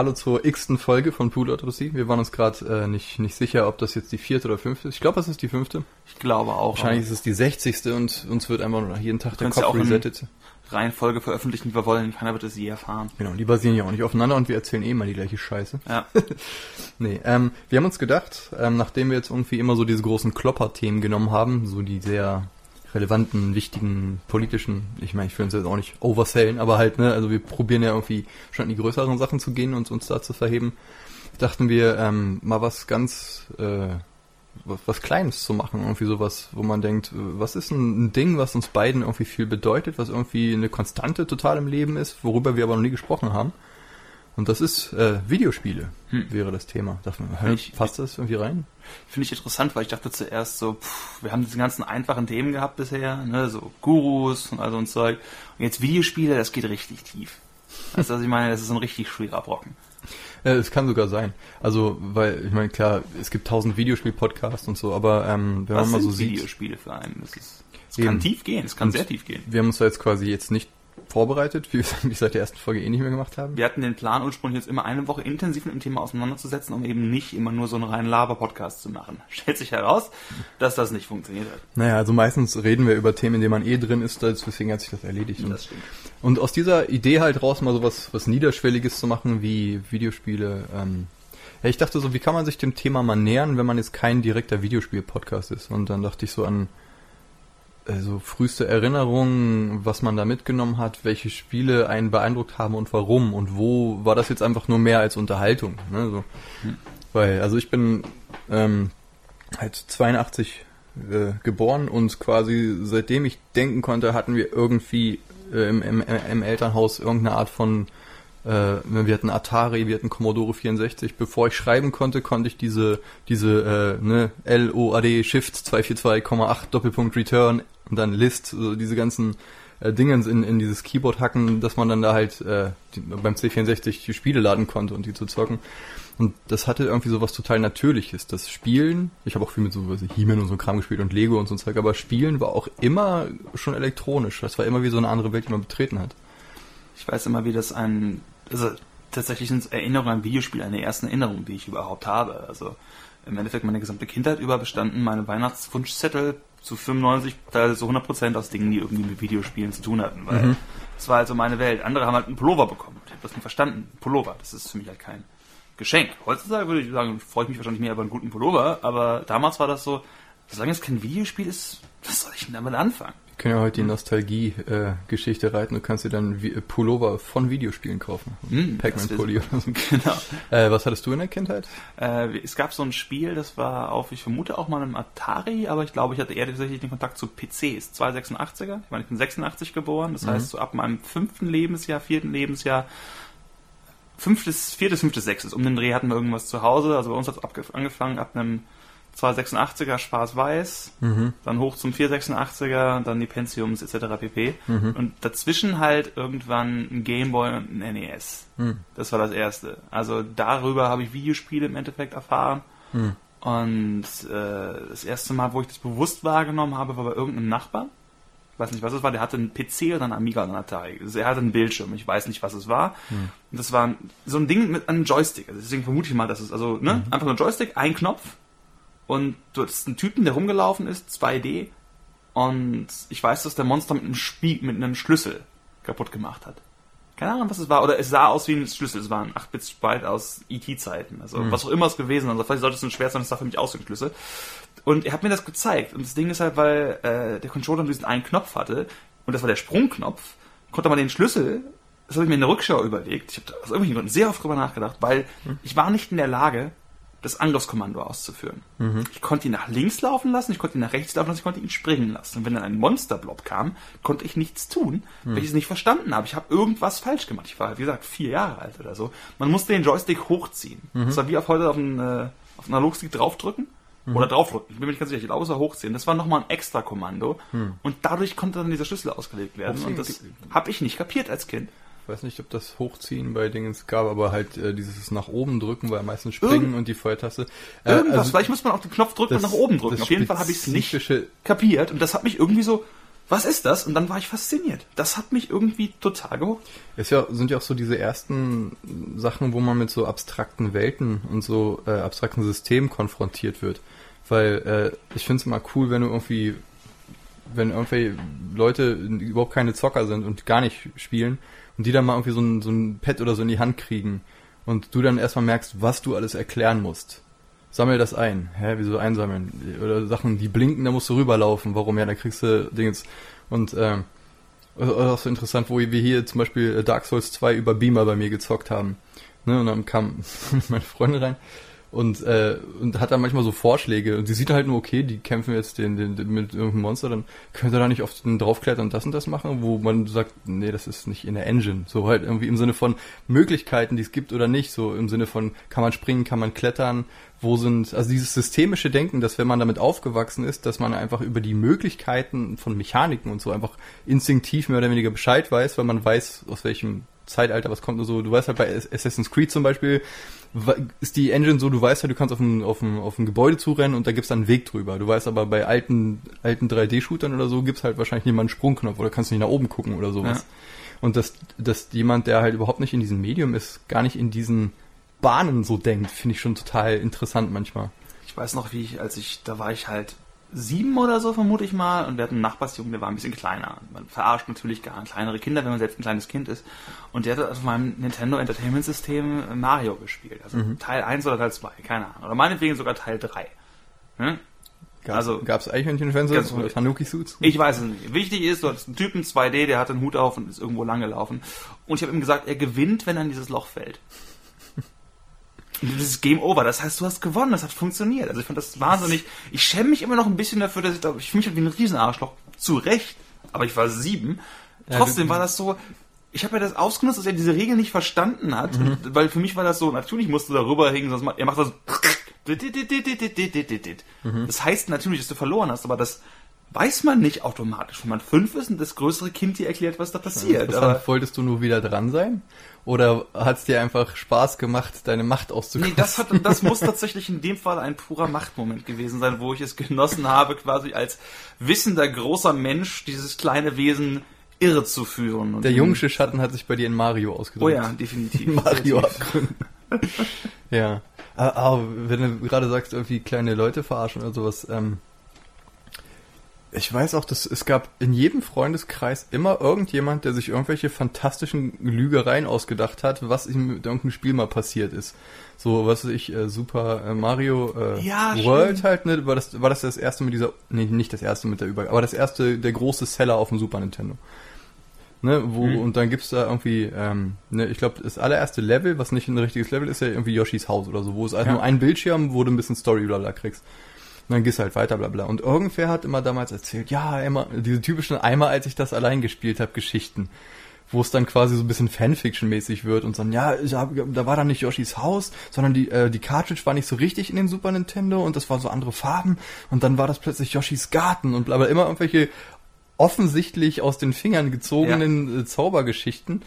hallo zur x-ten Folge von Pool Odyssey. Wir waren uns gerade äh, nicht, nicht sicher, ob das jetzt die vierte oder fünfte ist. Ich glaube, es ist die fünfte. Ich glaube auch. Wahrscheinlich ist es die sechzigste und uns wird einfach nur jeden Tag der Kannst ja Kopf auch resettet. Reihenfolge veröffentlichen, wie wir wollen. Keiner wird es je erfahren. Genau, die basieren ja auch nicht aufeinander und wir erzählen eh mal die gleiche Scheiße. Ja. Nee, ähm, wir haben uns gedacht, ähm, nachdem wir jetzt irgendwie immer so diese großen Klopper-Themen genommen haben, so die sehr relevanten, wichtigen, politischen, ich meine, ich will uns jetzt auch nicht oversellen, aber halt, ne, also wir probieren ja irgendwie schon in die größeren Sachen zu gehen und uns da zu verheben, dachten wir, ähm, mal was ganz, äh, was, was Kleines zu machen, irgendwie sowas, wo man denkt, äh, was ist ein, ein Ding, was uns beiden irgendwie viel bedeutet, was irgendwie eine Konstante total im Leben ist, worüber wir aber noch nie gesprochen haben. Und das ist äh, Videospiele, Hm. wäre das Thema. Darf man, Ich- passt das irgendwie rein? Finde ich interessant, weil ich dachte zuerst so, pff, wir haben diese ganzen einfachen Themen gehabt bisher, ne, so Gurus und all so ein Zeug. Und jetzt Videospiele, das geht richtig tief. Weißt du, was ich meine? Das ist ein richtig schwerer Brocken. Äh, es kann sogar sein. Also, weil, ich meine, klar, es gibt tausend Videospiel-Podcasts und so, aber ähm, wenn Was man mal so sieht, Videospiele für einen? Ist, es Eben. kann tief gehen, es kann sehr tief gehen. wir haben uns da jetzt quasi jetzt nicht vorbereitet, wie wir es seit der ersten Folge eh nicht mehr gemacht haben. Wir hatten den Plan ursprünglich jetzt immer eine Woche intensiv mit dem Thema auseinanderzusetzen, um eben nicht immer nur so einen reinen Laber-Podcast zu machen. Stellt sich heraus, dass das nicht funktioniert hat. Naja, also meistens reden wir über Themen, in denen man eh drin ist, deswegen hat sich das erledigt. Und, Das stimmt. und aus dieser Idee halt raus mal so was, was Niederschwelliges zu machen, wie Videospiele, ähm, ja, ich dachte so, wie kann man sich dem Thema mal nähern, wenn man jetzt kein direkter Videospiel-Podcast ist? Und dann dachte ich so an also früheste Erinnerungen, was man da mitgenommen hat, welche Spiele einen beeindruckt haben und warum und wo war das jetzt einfach nur mehr als Unterhaltung. Ne? So. Weil, also ich bin ähm, halt 82 äh, geboren und quasi seitdem ich denken konnte, hatten wir irgendwie äh, im, im, im Elternhaus irgendeine Art von wir hatten Atari, wir hatten Commodore 64. Bevor ich schreiben konnte, konnte ich diese, diese äh, ne, LOAD Shift 242,8 Doppelpunkt Return und dann List, so diese ganzen äh, Dingens in, in dieses Keyboard hacken, dass man dann da halt äh, die, beim C64 die Spiele laden konnte und die zu zocken. Und das hatte irgendwie so was total Natürliches. Das Spielen, ich habe auch viel mit so He-Man und so Kram gespielt und Lego und so ein Zeug, aber Spielen war auch immer schon elektronisch. Das war immer wie so eine andere Welt, die man betreten hat. Ich weiß immer, wie das ein, also tatsächlich sind Erinnerungen an Videospiele eine der ersten Erinnerungen, die ich überhaupt habe. Also im Endeffekt meine gesamte Kindheit über bestanden meine Weihnachtswunschzettel zu 95, teilweise zu 100 Prozent aus Dingen, die irgendwie mit Videospielen zu tun hatten, weil das war also meine Welt. Andere haben halt einen Pullover bekommen. Ich habe das nicht verstanden. Pullover, das ist für mich halt kein Geschenk. Heutzutage würde ich sagen, freue ich mich wahrscheinlich mehr über einen guten Pullover, aber damals war das so, solange es kein Videospiel ist, was soll ich denn damit anfangen? Wir können ja heute die Nostalgie-Geschichte reiten. Du kannst dir dann Vi- Pullover von Videospielen kaufen. Hm, das Pac-Man wär- Pulli oder so. Genau. Äh, was hattest du in der Kindheit? Äh, es gab so ein Spiel, das war auf, ich vermute auch mal einem Atari, aber ich glaube, ich hatte eher tatsächlich den Kontakt zu PCs. 286er. Ich meine, ich bin 86 geboren, das heißt, so ab meinem fünften Lebensjahr, vierten Lebensjahr, fünftes, viertes, fünftes, sechstes, um den Dreh hatten wir irgendwas zu Hause. Also bei uns hat es angefangen ab einem 286er schwarz-weiß, dann hoch zum 486er, dann die Pentiums etc. pp. Und dazwischen halt irgendwann ein Gameboy und ein NES. Das war das erste. Also darüber habe ich Videospiele im Endeffekt erfahren. Und äh, das erste Mal, wo ich das bewusst wahrgenommen habe, war bei irgendeinem Nachbar. Ich weiß nicht, was es war. Der hatte einen PC oder einen Amiga oder einen Atari. Also er hatte einen Bildschirm. Ich weiß nicht, was es war. Und das war so ein Ding mit einem Joystick. Also deswegen vermute ich mal, dass es also ne, einfach nur ein Joystick, ein Knopf und du hattest einen Typen, der rumgelaufen ist, 2D. Und ich weiß, dass der Monster mit einem Spiel, mit einem Schlüssel kaputt gemacht hat. Keine Ahnung, was es war. Oder es sah aus wie ein Schlüssel. Es war ein 8-Bit-Sprite aus ET-Zeiten. Also was auch immer es gewesen ist. Also vielleicht sollte es ein schwer sein, das sah für mich aus wie ein Schlüssel. Und er hat mir das gezeigt. Und das Ding ist halt, weil äh, der Controller nur diesen einen Knopf hatte, und das war der Sprungknopf, konnte man den Schlüssel, das habe ich mir in der Rückschau überlegt, ich habe aus irgendwelchen Gründen sehr oft drüber nachgedacht, weil ich war nicht in der Lage, das Angriffskommando auszuführen. Ich konnte ihn nach links laufen lassen, ich konnte ihn nach rechts laufen lassen, ich konnte ihn springen lassen. Und wenn dann ein Monsterblob kam, konnte ich nichts tun, weil ich es nicht verstanden habe. Ich habe irgendwas falsch gemacht. Ich war, wie gesagt, vier Jahre alt oder so. Man musste den Joystick hochziehen. Das war wie auf heute auf einen, äh, auf einen Analogstick draufdrücken. Oder draufdrücken. Ich bin mir nicht ganz sicher. Ich glaube, es war hochziehen. Das war nochmal ein extra Kommando. Und dadurch konnte dann dieser Schlüssel ausgelegt werden. Hochziehen? Und das habe ich nicht kapiert als Kind. Ich weiß nicht, ob das Hochziehen bei Dingens gab, aber halt äh, dieses nach oben drücken, weil meistens springen Irgend- und die Feuertaste. Äh, Irgendwas. also Vielleicht muss man auf den Knopf drücken und das- nach oben drücken. Auf jeden Fall habe ich es nicht kapiert. Und das hat mich irgendwie so was ist das? Und dann war ich fasziniert. Das hat mich irgendwie total gehuckt. Es ja, sind ja auch so diese ersten Sachen, wo man mit so abstrakten Welten und so äh, abstrakten Systemen konfrontiert wird. Weil äh, ich finde es immer cool, wenn du irgendwie, wenn irgendwie Leute überhaupt keine Zocker sind und gar nicht spielen und die dann mal irgendwie so ein, so ein Pad oder so in die Hand kriegen und du dann erstmal merkst, was du alles erklären musst. Sammel das ein. Hä, wieso einsammeln? Oder Sachen, die blinken, da musst du rüberlaufen. Warum? Ja, da kriegst du Dingens. Und ähm, auch so interessant, wo wir hier zum Beispiel Dark Souls 2 über Beamer bei mir gezockt haben. Ne, und dann kam meine Freundin rein und, äh, und hat dann manchmal so Vorschläge und sie sieht halt nur, okay, die kämpfen jetzt den, den, den mit irgendeinem Monster, dann könnt ihr da nicht auf den draufklettern und das und das machen, wo man sagt, nee, das ist nicht in der Engine. So halt irgendwie im Sinne von Möglichkeiten, die es gibt oder nicht, so im Sinne von, kann man springen, kann man klettern, wo sind, also dieses systemische Denken, dass wenn man damit aufgewachsen ist, dass man einfach über die Möglichkeiten von Mechaniken und so einfach instinktiv mehr oder weniger Bescheid weiß, weil man weiß, aus welchem Zeitalter was kommt und so. Du weißt halt bei Assassin's Creed zum Beispiel, ist die Engine so, du weißt halt, du kannst auf ein, auf ein, auf ein Gebäude zurennen und da gibt's dann einen Weg drüber. Du weißt aber bei alten, alten 3D-Shootern oder so gibt's halt wahrscheinlich nicht mal einen Sprungknopf oder kannst nicht nach oben gucken oder sowas. Ja. Und dass, dass jemand, der halt überhaupt nicht in diesem Medium ist, gar nicht in diesen Bahnen so denkt, finde ich schon total interessant manchmal. Ich weiß noch, wie ich, als ich, da war ich halt sieben oder so, vermute ich mal. Und wir hatten einen Nachbarsjungen, der war ein bisschen kleiner. Man verarscht natürlich gar kleinere Kinder, wenn man selbst ein kleines Kind ist. Und der hat auf meinem Nintendo Entertainment System Mario gespielt. Also mhm. Teil 1 oder Teil 2, keine Ahnung. Oder meinetwegen sogar Teil 3. Hm? Gab's, also gab es Eichhörnchenfans oder Tanuki-Suits? Ich weiß es nicht. Wichtig ist, du hast einen Typen 2D, der hat einen Hut auf und ist irgendwo lang gelaufen. Und ich habe ihm gesagt, er gewinnt, wenn er in dieses Loch fällt. Das ist Game Over. Das heißt, du hast gewonnen. Das hat funktioniert. Also ich fand das wahnsinnig. Ich schäme mich immer noch ein bisschen dafür, dass ich da, ich fühle mich halt wie ein Riesenarschloch. Zu Recht. Aber ich war sieben. Trotzdem war das so, ich habe ja das ausgenutzt, dass er diese Regel nicht verstanden hat, mhm. weil für mich war das so, natürlich musst du da rüber hängen, sonst macht, er macht das mhm. Das heißt natürlich, dass du verloren hast, aber das weiß man nicht automatisch. Wenn man fünf ist und das größere Kind dir erklärt, was da passiert. aber wolltest du nur wieder dran sein? Oder hat es dir einfach Spaß gemacht, deine Macht auszukosten? Nee, das, hat, das muss tatsächlich in dem Fall ein purer Machtmoment gewesen sein, wo ich es genossen habe, quasi als wissender großer Mensch dieses kleine Wesen irre zu führen. Der jungsche Schatten hat sich bei dir in Mario ausgedrückt. Oh ja, definitiv. Mario abgründen. ja. Aber ah, ah, wenn du gerade sagst, irgendwie kleine Leute verarschen oder sowas, ähm, ich weiß auch, dass es gab in jedem Freundeskreis immer irgendjemand, der sich irgendwelche fantastischen Lügereien ausgedacht hat, was ihm mit irgendeinem Spiel mal passiert ist. So, was weiß ich, äh, Super äh, Mario äh, ja, World stimmt. halt, ne? War das, war das das erste mit dieser, nee, nicht das erste mit der Über, aber das erste, der große Seller auf dem Super Nintendo. Ne, wo, mhm. und dann gibt's da irgendwie, ähm, ne, ich glaube, das allererste Level, was nicht ein richtiges Level ist, ja irgendwie Yoshis Haus oder so, wo es halt ja. nur ein Bildschirm, wo du ein bisschen Story da kriegst. Und dann gehst du halt weiter, bla bla. Und irgendwer hat immer damals erzählt, ja, immer, diese typischen einmal, als ich das allein gespielt habe, Geschichten. Wo es dann quasi so ein bisschen Fanfiction-mäßig wird und so, ja, da war dann nicht Yoshis Haus, sondern die, äh, die Cartridge war nicht so richtig in den Super Nintendo und das war so andere Farben und dann war das plötzlich Yoshis Garten und bla bla. Immer irgendwelche offensichtlich aus den Fingern gezogenen ja. Äh, Zaubergeschichten.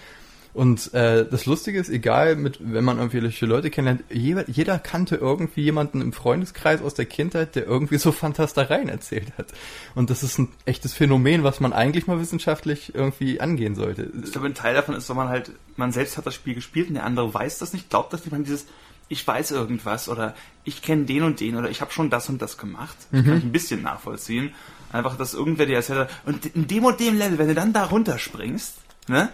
Und äh, das Lustige ist, egal mit, wenn man irgendwelche Leute kennenlernt, jeder, jeder kannte irgendwie jemanden im Freundeskreis aus der Kindheit, der irgendwie so Fantastereien erzählt hat. Und das ist ein echtes Phänomen, was man eigentlich mal wissenschaftlich irgendwie angehen sollte. Ich glaube, ein Teil davon ist, wenn man halt, man selbst hat das Spiel gespielt und der andere weiß das nicht, glaubt das nicht, man dieses, ich weiß irgendwas oder ich kenne den und den oder ich habe schon das und das gemacht. Das mhm. kann ich ein bisschen nachvollziehen. Einfach, dass irgendwer dir erzählt hat, und in dem und dem Level, wenn du dann da runterspringst, ne,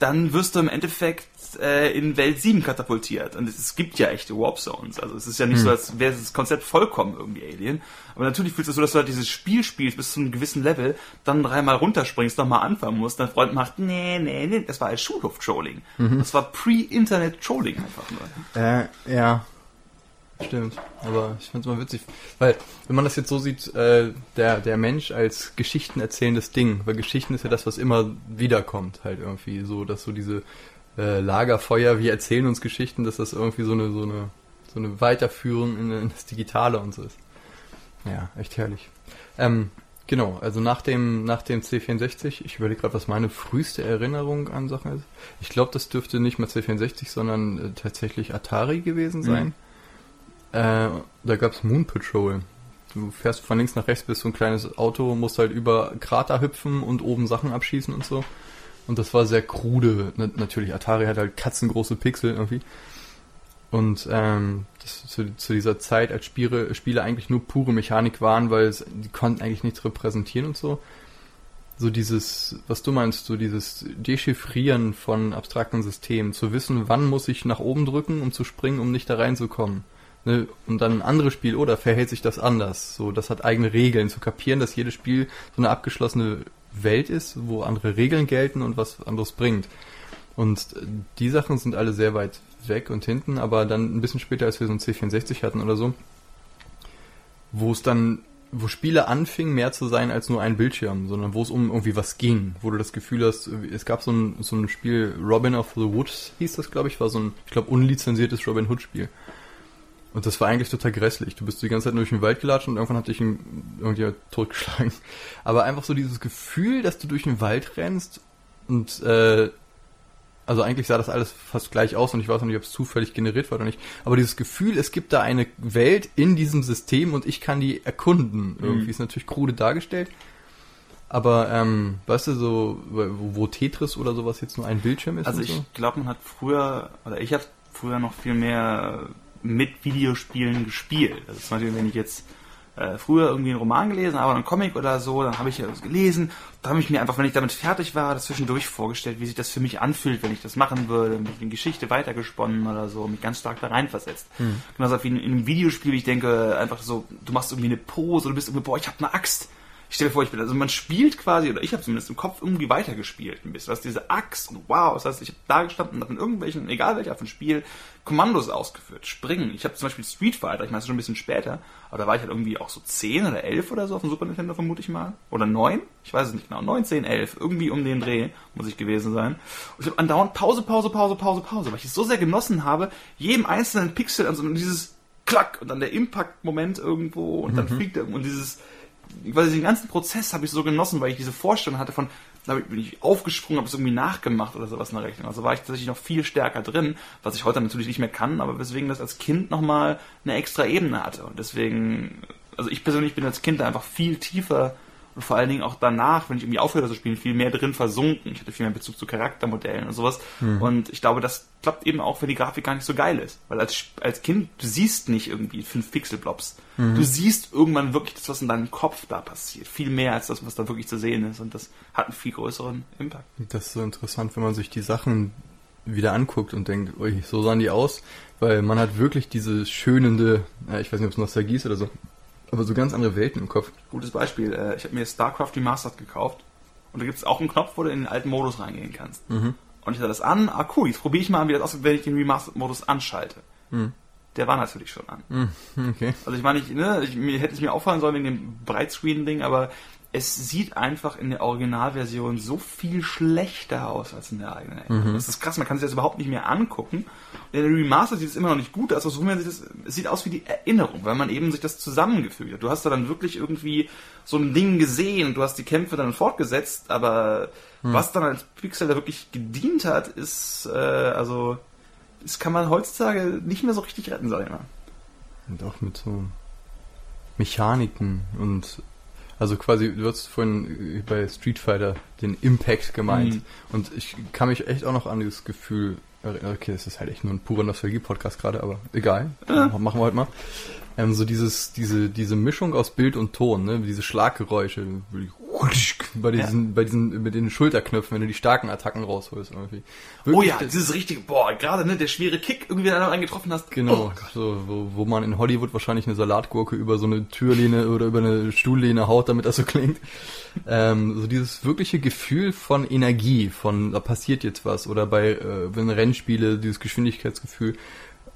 dann wirst du im Endeffekt äh, in Welt 7 katapultiert. Und es, gibt ja echte Warp Zones. Also es ist ja nicht hm. so, als wäre das Konzept vollkommen irgendwie Alien. Aber natürlich fühlst du es so, dass du halt dieses Spiel spielst bis zu einem gewissen Level, dann dreimal runterspringst, nochmal anfangen musst, dein Freund macht, nee, nee, nee, das war als Schulhof-Trolling. Mhm. Das war Pre-Internet-Trolling einfach nur. Äh, ja. Stimmt, aber ich finde es mal witzig, weil wenn man das jetzt so sieht, äh, der, der Mensch als Geschichten erzählendes Ding, weil Geschichten ist ja das, was immer wiederkommt, halt irgendwie so, dass so diese äh, Lagerfeuer, wir erzählen uns Geschichten, dass das irgendwie so eine, so eine, so eine Weiterführung in, in das Digitale und so ist. Ja, echt herrlich. Ähm, genau, also nach dem, nach dem C64, ich überlege gerade, was meine früheste Erinnerung an Sachen ist. Ich glaube, das dürfte nicht mal C64, sondern äh, tatsächlich Atari gewesen sein. Mhm äh, da gab's Moon Patrol. du fährst von links nach rechts, bist so ein kleines Auto, musst halt über Krater hüpfen und oben Sachen abschießen und so. Und das war sehr krude. natürlich, Atari hat halt katzengroße Pixel irgendwie. Und ähm, das zu, zu dieser Zeit, als Spiele, Spiele eigentlich nur pure Mechanik waren, weil es, die konnten eigentlich nichts repräsentieren und so. So dieses, was du meinst, so dieses Dechiffrieren von abstrakten Systemen, zu wissen, wann muss ich nach oben drücken, um zu springen, um nicht da reinzukommen. Ne? Und dann ein anderes Spiel, oder verhält sich das anders? So, das hat eigene Regeln, zu kapieren, dass jedes Spiel so eine abgeschlossene Welt ist, wo andere Regeln gelten und was anderes bringt. Und die Sachen sind alle sehr weit weg und hinten, aber dann ein bisschen später, als wir so ein C64 hatten oder so, wo es dann, wo Spiele anfingen, mehr zu sein als nur ein Bildschirm, sondern wo es um irgendwie was ging, wo du das Gefühl hast, es gab so ein, so ein Spiel, Robin of the Woods hieß das, glaube ich, war so ein, ich glaube, unlizenziertes Robin Hood Spiel. Und das war eigentlich total grässlich. Du bist die ganze Zeit durch den Wald gelatscht und irgendwann hat dich irgendjemand totgeschlagen. Aber einfach so dieses Gefühl, dass du durch den Wald rennst und äh, also eigentlich sah das alles fast gleich aus und ich weiß noch nicht, ob es zufällig generiert war oder nicht. Aber dieses Gefühl, es gibt da eine Welt in diesem System und ich kann die erkunden. Irgendwie mhm. ist natürlich krude dargestellt. Aber ähm, weißt du, so, wo, wo, Tetris oder sowas jetzt nur ein Bildschirm ist? Also ich so? glaube, man hat früher, oder ich habe früher noch viel mehr mit Videospielen gespielt. Also zum Beispiel, wenn ich jetzt äh, früher irgendwie einen Roman gelesen habe, einen Comic oder so, dann habe ich das gelesen. Da habe ich mir einfach, wenn ich damit fertig war, das zwischendurch vorgestellt, wie sich das für mich anfühlt, wenn ich das machen würde, mit eine Geschichte weitergesponnen oder so, mich ganz stark da reinversetzt. Hm. Genauso wie in, in einem Videospiel, ich denke einfach so, du machst irgendwie eine Pose, du bist irgendwie, boah, ich habe eine Axt ich stelle mir vor, ich bin, also man spielt quasi, oder ich habe zumindest im Kopf irgendwie weitergespielt ein bisschen. Was diese Axt und wow, das heißt, ich habe da gestanden und habe in irgendwelchen, egal welcher von Spiel, Kommandos ausgeführt, springen. Ich habe zum Beispiel Street Fighter, ich meine, schon ein bisschen später, aber da war ich halt irgendwie auch so 10 oder 11 oder so auf dem Super Nintendo, vermute ich mal. Oder 9, ich weiß es nicht genau, 9, 10, 11, irgendwie um den Dreh muss ich gewesen sein. Und ich habe andauernd Pause, Pause, Pause, Pause, Pause, weil ich es so sehr genossen habe, jedem einzelnen Pixel an so dieses Klack und dann der Impact-Moment irgendwo und dann mhm. fliegt er und dieses weil den ganzen Prozess habe ich so genossen, weil ich diese Vorstellung hatte von, da bin ich aufgesprungen, habe es irgendwie nachgemacht oder sowas in der Rechnung. Also war ich tatsächlich noch viel stärker drin, was ich heute natürlich nicht mehr kann, aber weswegen das als Kind nochmal eine extra Ebene hatte. Und deswegen, also ich persönlich bin als Kind einfach viel tiefer und vor allen Dingen auch danach, wenn ich irgendwie aufhöre zu spielen, viel mehr drin versunken. Ich hatte viel mehr Bezug zu Charaktermodellen und sowas. Hm. Und ich glaube, das klappt eben auch, wenn die Grafik gar nicht so geil ist. Weil als, als Kind, du siehst nicht irgendwie fünf Pixelblobs. Mhm. Du siehst irgendwann wirklich das, was in deinem Kopf da passiert. Viel mehr als das, was da wirklich zu sehen ist. Und das hat einen viel größeren Impact. Das ist so interessant, wenn man sich die Sachen wieder anguckt und denkt, ui, so sahen die aus. Weil man hat wirklich diese schönende, ich weiß nicht, ob es Nostalgie ist oder so, aber so ganz andere Welten im Kopf. Gutes Beispiel. Äh, ich habe mir StarCraft Remastered gekauft. Und da gibt es auch einen Knopf, wo du in den alten Modus reingehen kannst. Mhm. Und ich sah das an. Ah, cool, jetzt probiere ich mal, wie das aussieht, wenn ich den Remastered-Modus anschalte. Mhm. Der war natürlich schon an. Mhm, okay. Also ich meine, ich, ne, ich, mir hätte es mir auffallen sollen wegen dem Breitscreen-Ding, aber es sieht einfach in der Originalversion so viel schlechter aus als in der eigenen Mhm. Das ist krass, man kann sich das überhaupt nicht mehr angucken. In der Remaster sieht es immer noch nicht gut aus, also man sich das, es sieht aus wie die Erinnerung, weil man eben sich das zusammengefügt hat. Du hast da dann wirklich irgendwie so ein Ding gesehen und du hast die Kämpfe dann fortgesetzt, aber mhm. was dann als Pixel da wirklich gedient hat, ist, äh, also, das kann man heutzutage nicht mehr so richtig retten, sag ich mal. Und auch mit so Mechaniken und also quasi, du hast vorhin bei Street Fighter den Impact gemeint. Mhm. Und ich kann mich echt auch noch an dieses Gefühl erinnern. Okay, das ist halt echt nur ein purer Nostalgie-Podcast gerade, aber egal. Ja. Machen wir heute mal. Ähm, so dieses, diese, diese Mischung aus Bild und Ton, ne? Diese Schlaggeräusche, bei diesen, ja. bei diesen, mit den Schulterknöpfen, wenn du die starken Attacken rausholst irgendwie. Wirklich, oh ja, dieses richtige, boah, gerade, ne, der schwere Kick, irgendwie, wenn du einen getroffen hast. Genau, oh so, wo, wo man in Hollywood wahrscheinlich eine Salatgurke über so eine Türlehne oder über eine Stuhllehne haut, damit das so klingt. ähm, so dieses wirkliche Gefühl von Energie, von, da passiert jetzt was, oder bei, äh, wenn Rennspiele, dieses Geschwindigkeitsgefühl,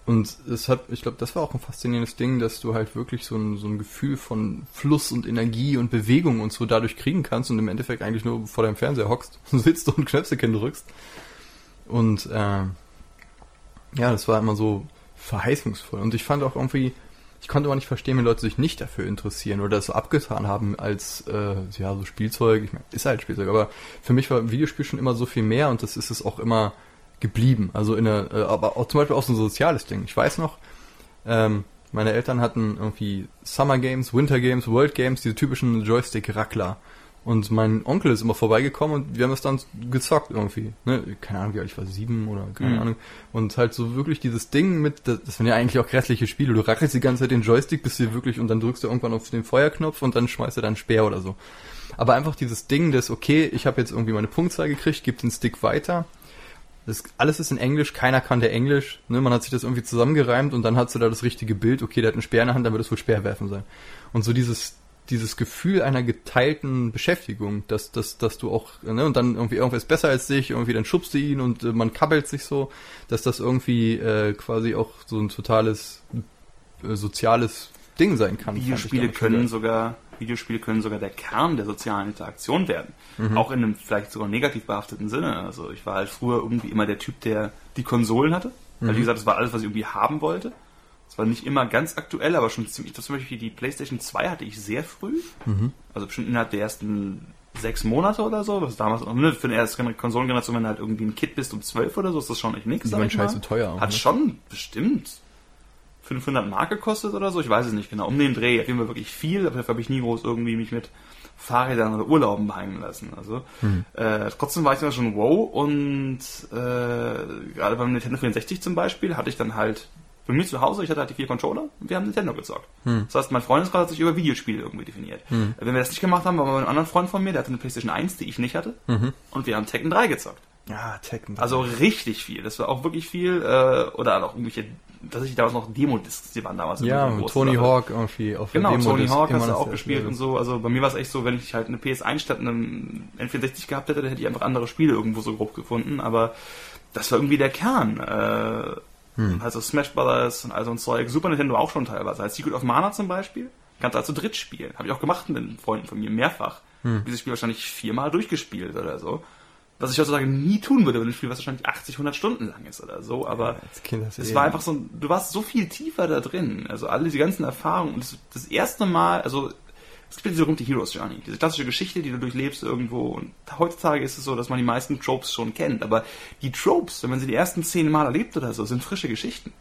und es hat, ich glaube, das war auch ein faszinierendes Ding, dass du halt wirklich so ein, so ein Gefühl von Fluss und Energie und Bewegung und so dadurch kriegen kannst und im Endeffekt eigentlich nur vor deinem Fernseher hockst, sitzt und Knöpfchen drückst. Und äh, ja, das war immer so verheißungsvoll. Und ich fand auch irgendwie, ich konnte aber nicht verstehen, wenn Leute sich nicht dafür interessieren oder das so abgetan haben als äh, ja so Spielzeug. Ich meine, ist halt Spielzeug, aber für mich war Videospiel schon immer so viel mehr und das ist es auch immer geblieben. Also in der, äh, aber auch zum Beispiel auch so ein soziales Ding. Ich weiß noch, ähm, Meine Eltern hatten irgendwie Summer Games, Winter Games, World Games, diese typischen Joystick-Rackler. Und mein Onkel ist immer vorbeigekommen und wir haben es dann gezockt irgendwie. Ne? Keine Ahnung, wie alt ich war, sieben oder keine Mhm. Ahnung. Und halt so wirklich dieses Ding mit, das, das waren ja eigentlich auch grässliche Spiele. Du rackelst die ganze Zeit den Joystick, bis du wirklich und dann drückst du irgendwann auf den Feuerknopf und dann schmeißt du dann Speer oder so. Aber einfach dieses Ding des, okay, ich habe jetzt irgendwie meine Punktzahl gekriegt, gib den Stick weiter. Das, alles ist in Englisch, keiner kannte Englisch. Ne? Man hat sich das irgendwie zusammengereimt und dann hast du da das richtige Bild. Okay, der hat einen Speer in der Hand, dann wird es wohl Speerwerfen sein. Und so dieses dieses Gefühl einer geteilten Beschäftigung, dass, dass, dass du auch, ne, und dann irgendwie irgendwer ist besser als dich, irgendwie dann schubst du ihn und äh, man kabbelt sich so, dass das irgendwie äh, quasi auch so ein totales äh, soziales Ding sein kann. Videospiele können sogar, Videospiele können sogar der Kern der sozialen Interaktion werden. Mhm. Auch in einem vielleicht sogar negativ behafteten Sinne. Also ich war halt früher irgendwie immer der Typ, der die Konsolen hatte. Weil Mhm. wie gesagt, das war alles, was ich irgendwie haben wollte. Es war nicht immer ganz aktuell, aber schon ziemlich, zum Beispiel die PlayStation 2 hatte ich sehr früh. Mhm. Also bestimmt innerhalb der ersten sechs Monate oder so. Was damals auch, ne, für eine erste Konsolengeneration, wenn du halt irgendwie ein Kid bist um zwölf oder so, ist das schon echt nix. Die waren scheiße teuer auch, Hat ne? schon bestimmt 500 Mark gekostet oder so, ich weiß es nicht genau, um den Dreh, auf jeden Fall wirklich viel, aber dafür habe ich nie groß irgendwie mich mit Fahrrädern oder Urlauben beheimen lassen. Also Hm. äh, trotzdem war ich immer schon wow und äh, gerade beim Nintendo 64 zum Beispiel hatte ich dann halt bei mir zu Hause, ich hatte halt die vier Controller und wir haben Nintendo gezockt. Hm. Das heißt, mein Freundeskreis hat sich über Videospiele irgendwie definiert. Wenn wir das nicht gemacht haben, war bei einem anderen Freund von mir, der hatte eine PlayStation 1, die ich nicht hatte, Mhm. und wir haben Tekken 3 gezockt. Ja, Tekken. Also richtig viel. Das war auch wirklich viel. Äh, oder auch irgendwelche, tatsächlich damals noch Demo-Discs, die waren damals ja, groß. Tony Also, Hawk irgendwie auf Genau, Tony Hawk hast du auch gespielt und so. Also bei mir war es echt so, wenn ich halt eine PS1 statt einem N64 gehabt hätte, dann hätte ich einfach andere Spiele irgendwo so grob gefunden. Aber das war irgendwie der Kern. Äh, Hm. Also Smash Brothers und all so ein Zeug. Super Nintendo auch schon teilweise. Als Secret of Mana zum Beispiel. Kannst du also dritt spielen. Habe ich auch gemacht mit den Freunden von mir, mehrfach. Hm. Dieses Spiel wahrscheinlich viermal durchgespielt oder so. Was ich heutzutage nie tun würde, wenn ein Spiel, was wahrscheinlich 80, 100 Stunden lang ist oder so. Aber du es eh- war einfach so, du warst so viel tiefer da drin. Also alle diese ganzen Erfahrungen. Und das, das erste Mal, also es gibt ja diese berühmte Heroes Journey, diese klassische Geschichte, die du durchlebst irgendwo. Und heutzutage ist es so, dass man die meisten Tropes schon kennt. Aber die Tropes, wenn man sie die ersten zehn Mal erlebt oder so, sind frische Geschichten.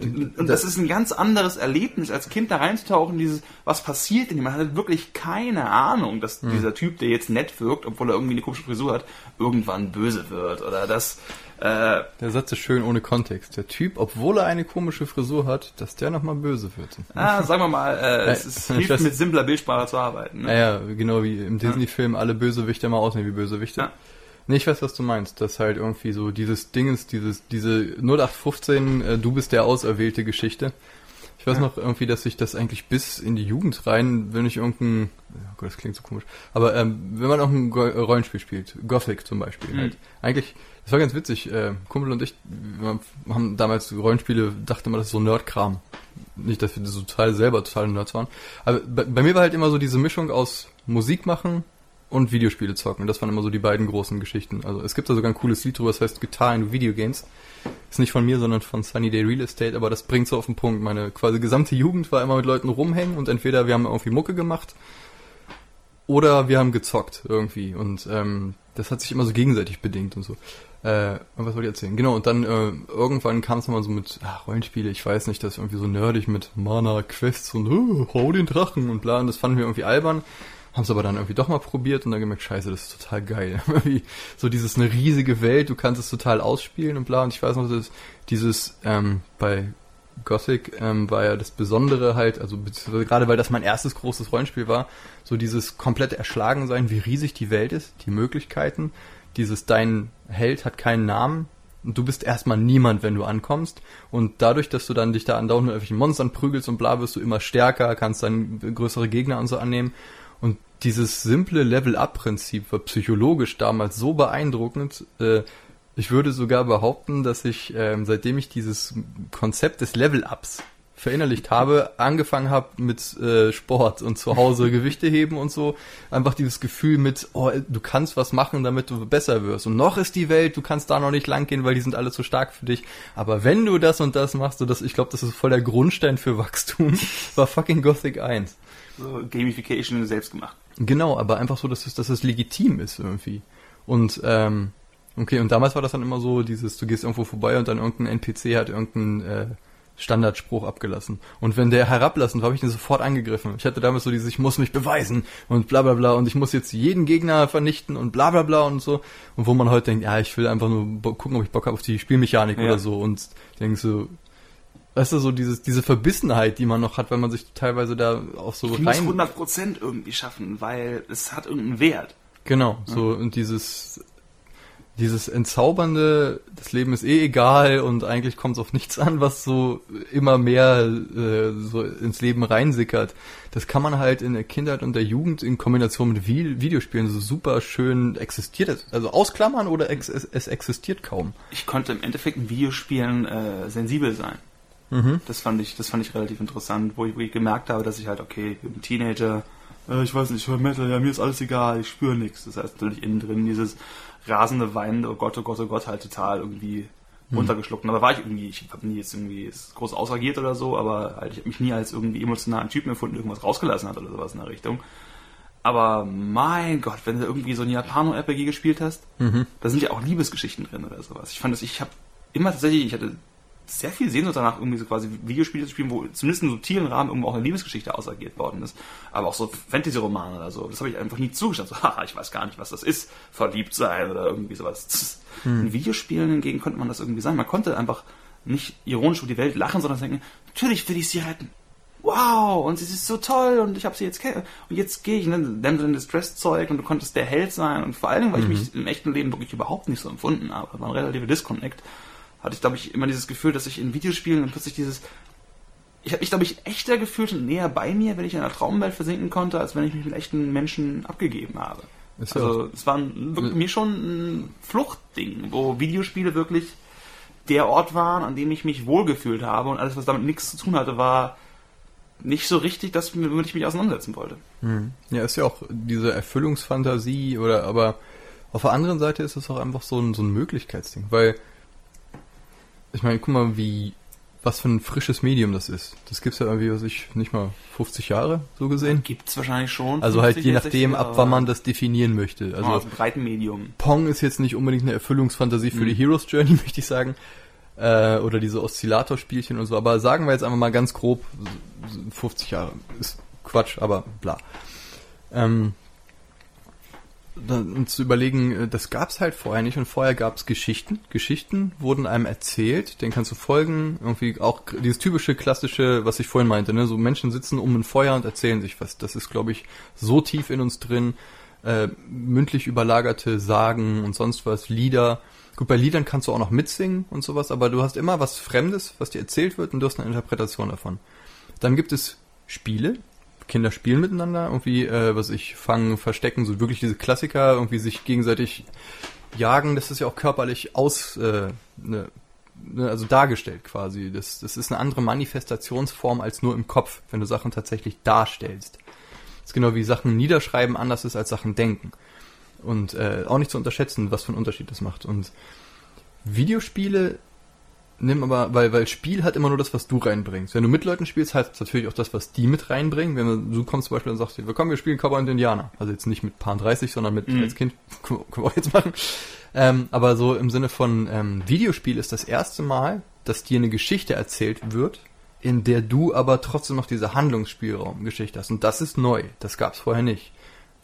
Und das ist ein ganz anderes Erlebnis, als Kind da reinzutauchen, dieses, was passiert denn? Man hat wirklich keine Ahnung, dass dieser Typ, der jetzt nett wirkt, obwohl er irgendwie eine komische Frisur hat, irgendwann böse wird. Oder dass, äh, Der Satz ist schön ohne Kontext. Der Typ, obwohl er eine komische Frisur hat, dass der nochmal böse wird. ah, sagen wir mal, äh, es ist, hilft weiß- mit simpler Bildsprache zu arbeiten. Ne? Naja, genau wie im Disney-Film alle Bösewichte mal aussehen wie Bösewichte. Ja. Nee, ich weiß, was du meinst. Das halt irgendwie so dieses Ding ist, dieses, diese 0815, äh, du bist der Auserwählte Geschichte. Ich weiß Ja. noch irgendwie, dass ich das eigentlich bis in die Jugend rein, wenn ich irgendein, oh Gott, das klingt so komisch, aber ähm, wenn man auch ein Go Rollenspiel spielt, Gothic zum Beispiel, Mhm. halt, eigentlich, das war ganz witzig, äh, Kumpel und ich, wir haben damals Rollenspiele, dachte man, das ist so Nerdkram. Nicht, dass wir so total selber total Nerds waren. Aber bei, bei mir war halt immer so diese Mischung aus Musik machen und Videospiele zocken. Das waren immer so die beiden großen Geschichten. Also es gibt da sogar ein cooles Lied drüber, das heißt Guitar in Video Games. Ist nicht von mir, sondern von Sunny Day Real Estate, aber das bringt so auf den Punkt. Meine quasi gesamte Jugend war immer mit Leuten rumhängen und entweder wir haben irgendwie Mucke gemacht oder wir haben gezockt irgendwie. Und ähm, das hat sich immer so gegenseitig bedingt und so. Äh, was wollte ich erzählen? Genau, und dann äh, irgendwann kam es mal so mit ach, Rollenspiele, ich weiß nicht, das irgendwie so nerdig mit Mana, Quests und oh, hau den Drachen und bla, und das fanden wir irgendwie albern. Haben es aber dann irgendwie doch mal probiert und dann gemerkt, scheiße, das ist total geil. So dieses eine riesige Welt, du kannst es total ausspielen und bla. Und ich weiß noch, dass dieses ähm, bei Gothic ähm, war ja das Besondere halt, also gerade weil das mein erstes großes Rollenspiel war, so dieses komplette Erschlagensein, wie riesig die Welt ist, die Möglichkeiten, dieses dein Held hat keinen Namen und du bist erstmal niemand, wenn du ankommst und dadurch, dass du dann dich da andauernd mit irgendwelchen Monstern prügelst und bla, wirst du immer stärker, kannst dann größere Gegner und so annehmen dieses simple Level-Up-Prinzip war psychologisch damals so beeindruckend, äh, ich würde sogar behaupten, dass ich, ähm, seitdem ich dieses Konzept des Level-Ups verinnerlicht habe, angefangen habe mit äh, Sport und zu Hause Gewichte heben und so. Einfach dieses Gefühl mit, oh, du kannst was machen, damit du besser wirst. Und noch ist die Welt, du kannst da noch nicht lang gehen, weil die sind alle zu stark für dich. Aber wenn du das und das machst, so das, ich glaube, das ist voll der Grundstein für Wachstum, war fucking Gothic 1. So Gamification selbst gemacht. Genau, aber einfach so, dass es, dass es legitim ist irgendwie. Und ähm, okay, und damals war das dann immer so, dieses, du gehst irgendwo vorbei und dann irgendein NPC hat irgendein äh, Standardspruch abgelassen. Und wenn der herablassend war, habe ich den sofort angegriffen. Ich hatte damals so dieses, ich muss mich beweisen und bla bla bla und ich muss jetzt jeden Gegner vernichten und bla bla bla und so. Und wo man heute denkt, ja, ich will einfach nur gucken, ob ich Bock habe auf die Spielmechanik ja. oder so und denkst so, weißt du, so dieses, diese Verbissenheit, die man noch hat, weil man sich teilweise da auch so ich rein... muss 100% irgendwie schaffen, weil es hat irgendeinen Wert. Genau, so und dieses dieses entzaubernde, das Leben ist eh egal und eigentlich kommt es auf nichts an, was so immer mehr äh, so ins Leben reinsickert. Das kann man halt in der Kindheit und der Jugend in Kombination mit Vi Videospielen so super schön existiert. Es. Also ausklammern oder ex es, es, existiert kaum. Ich konnte im Endeffekt in Videospielen äh, sensibel sein. Mhm. Das fand ich, das fand ich relativ interessant, wo ich, wo ich gemerkt habe, dass ich halt, okay, ich bin Teenager, äh, ich weiß nicht, ich höre Metal, ja, mir ist alles egal, ich spüre nichts. Das heißt natürlich innen drin dieses rasende Weinen, oh Gott, oh Gott, oh Gott, halt total irgendwie hm. runtergeschluckt. Da war ich irgendwie, ich habe nie jetzt irgendwie groß ausagiert oder so, aber halt, ich habe mich nie als irgendwie emotionalen Typen empfunden, irgendwas rausgelassen hat oder sowas in der Richtung. Aber mein Gott, wenn du irgendwie so ein Japano-RPG gespielt hast, mhm. da sind ja auch Liebesgeschichten drin oder sowas. Ich fand das, ich habe immer tatsächlich, ich hatte sehr viel Sehnsucht danach, irgendwie so quasi Videospiele zu spielen, wo zumindest in subtilen Rahmen irgendwo auch eine Liebesgeschichte ausagiert worden ist. Aber auch so Fantasy-Romane oder so. Das habe ich einfach nie zugestanden. So, haha, ich weiß gar nicht, was das ist. Verliebt sein oder irgendwie sowas. Hm. In Videospielen hingegen konnte man das irgendwie sein. Man konnte einfach nicht ironisch über die Welt lachen, sondern denken, natürlich will ich sie retten. Wow, und sie ist so toll und ich habe sie jetzt und jetzt gehe ich in ne, Damsel in Distress Zeug und du konntest der Held sein und vor allem, weil mhm. ich mich im echten Leben wirklich überhaupt nicht so empfunden habe, war ein relativer Disconnect hatte ich, glaube ich, immer dieses Gefühl, dass ich in Videospielen dann plötzlich dieses. Ich habe mich, glaube ich, echter gefühlt und näher bei mir, wenn ich in einer Traumwelt versinken konnte, als wenn ich mich mit echten Menschen abgegeben habe. Ist also es war ein, wirklich, mir schon ein Fluchtding, wo Videospiele wirklich der Ort waren, an dem ich mich wohlgefühlt habe und alles, was damit nichts zu tun hatte, war nicht so richtig, dass womit ich mich auseinandersetzen wollte. Hm. Ja, ist ja auch diese Erfüllungsfantasie oder aber auf der anderen Seite ist es auch einfach so ein, so ein Möglichkeitsding, weil ich meine, guck mal, wie, was für ein frisches Medium das ist. Das gibt's ja irgendwie, was ich, nicht mal 50 Jahre, so gesehen. Gibt's wahrscheinlich schon. Also halt je nachdem, ab wann man das definieren möchte. Also, oh, ein breiten Medium. Pong ist jetzt nicht unbedingt eine Erfüllungsfantasie für mhm. die Heroes Journey, möchte ich sagen. Äh, oder diese Oszillatorspielchen und so. Aber sagen wir jetzt einfach mal ganz grob, 50 Jahre. Ist Quatsch, aber bla. Ähm, und zu überlegen, äh, das gab's halt vorher nicht und vorher gab's Geschichten. Geschichten wurden einem erzählt, den kannst du folgen. Irgendwie auch dieses typische klassische, was ich vorhin meinte, ne? so Menschen sitzen um ein Feuer und erzählen sich was. Das ist, glaube ich, so tief in uns drin. Äh, mündlich überlagerte Sagen und sonst was, Lieder. Gut, bei Liedern kannst du auch noch mitsingen und sowas, aber du hast immer was Fremdes, was dir erzählt wird und du hast eine Interpretation davon. Dann gibt es Spiele, Kinder spielen miteinander, irgendwie, äh, was ich, fangen, verstecken, so wirklich diese Klassiker, irgendwie sich gegenseitig jagen, das ist ja auch körperlich aus, äh, ne, ne, also dargestellt quasi. Das, das ist eine andere Manifestationsform als nur im Kopf, wenn du Sachen tatsächlich darstellst. Das ist genau wie Sachen niederschreiben anders ist als Sachen denken. Und äh, auch nicht zu unterschätzen, was für einen Unterschied das macht. Und Videospiele nimm aber, weil, weil Spiel hat immer nur das, was du reinbringst. Wenn du mit Leuten spielst, heißt es natürlich auch das, was die mit reinbringen. Wenn du kommst zum Beispiel und sagst, wir kommen, wir spielen Cowboy und Indianer. Also jetzt nicht mit Paar 30, sondern mit mhm. als Kind, können wir auch jetzt machen. Ähm, aber so im Sinne von ähm, Videospiel ist das erste Mal, dass dir eine Geschichte erzählt wird, in der du aber trotzdem noch diese Handlungsspielraum-Geschichte hast. Und das ist neu. Das gab's vorher nicht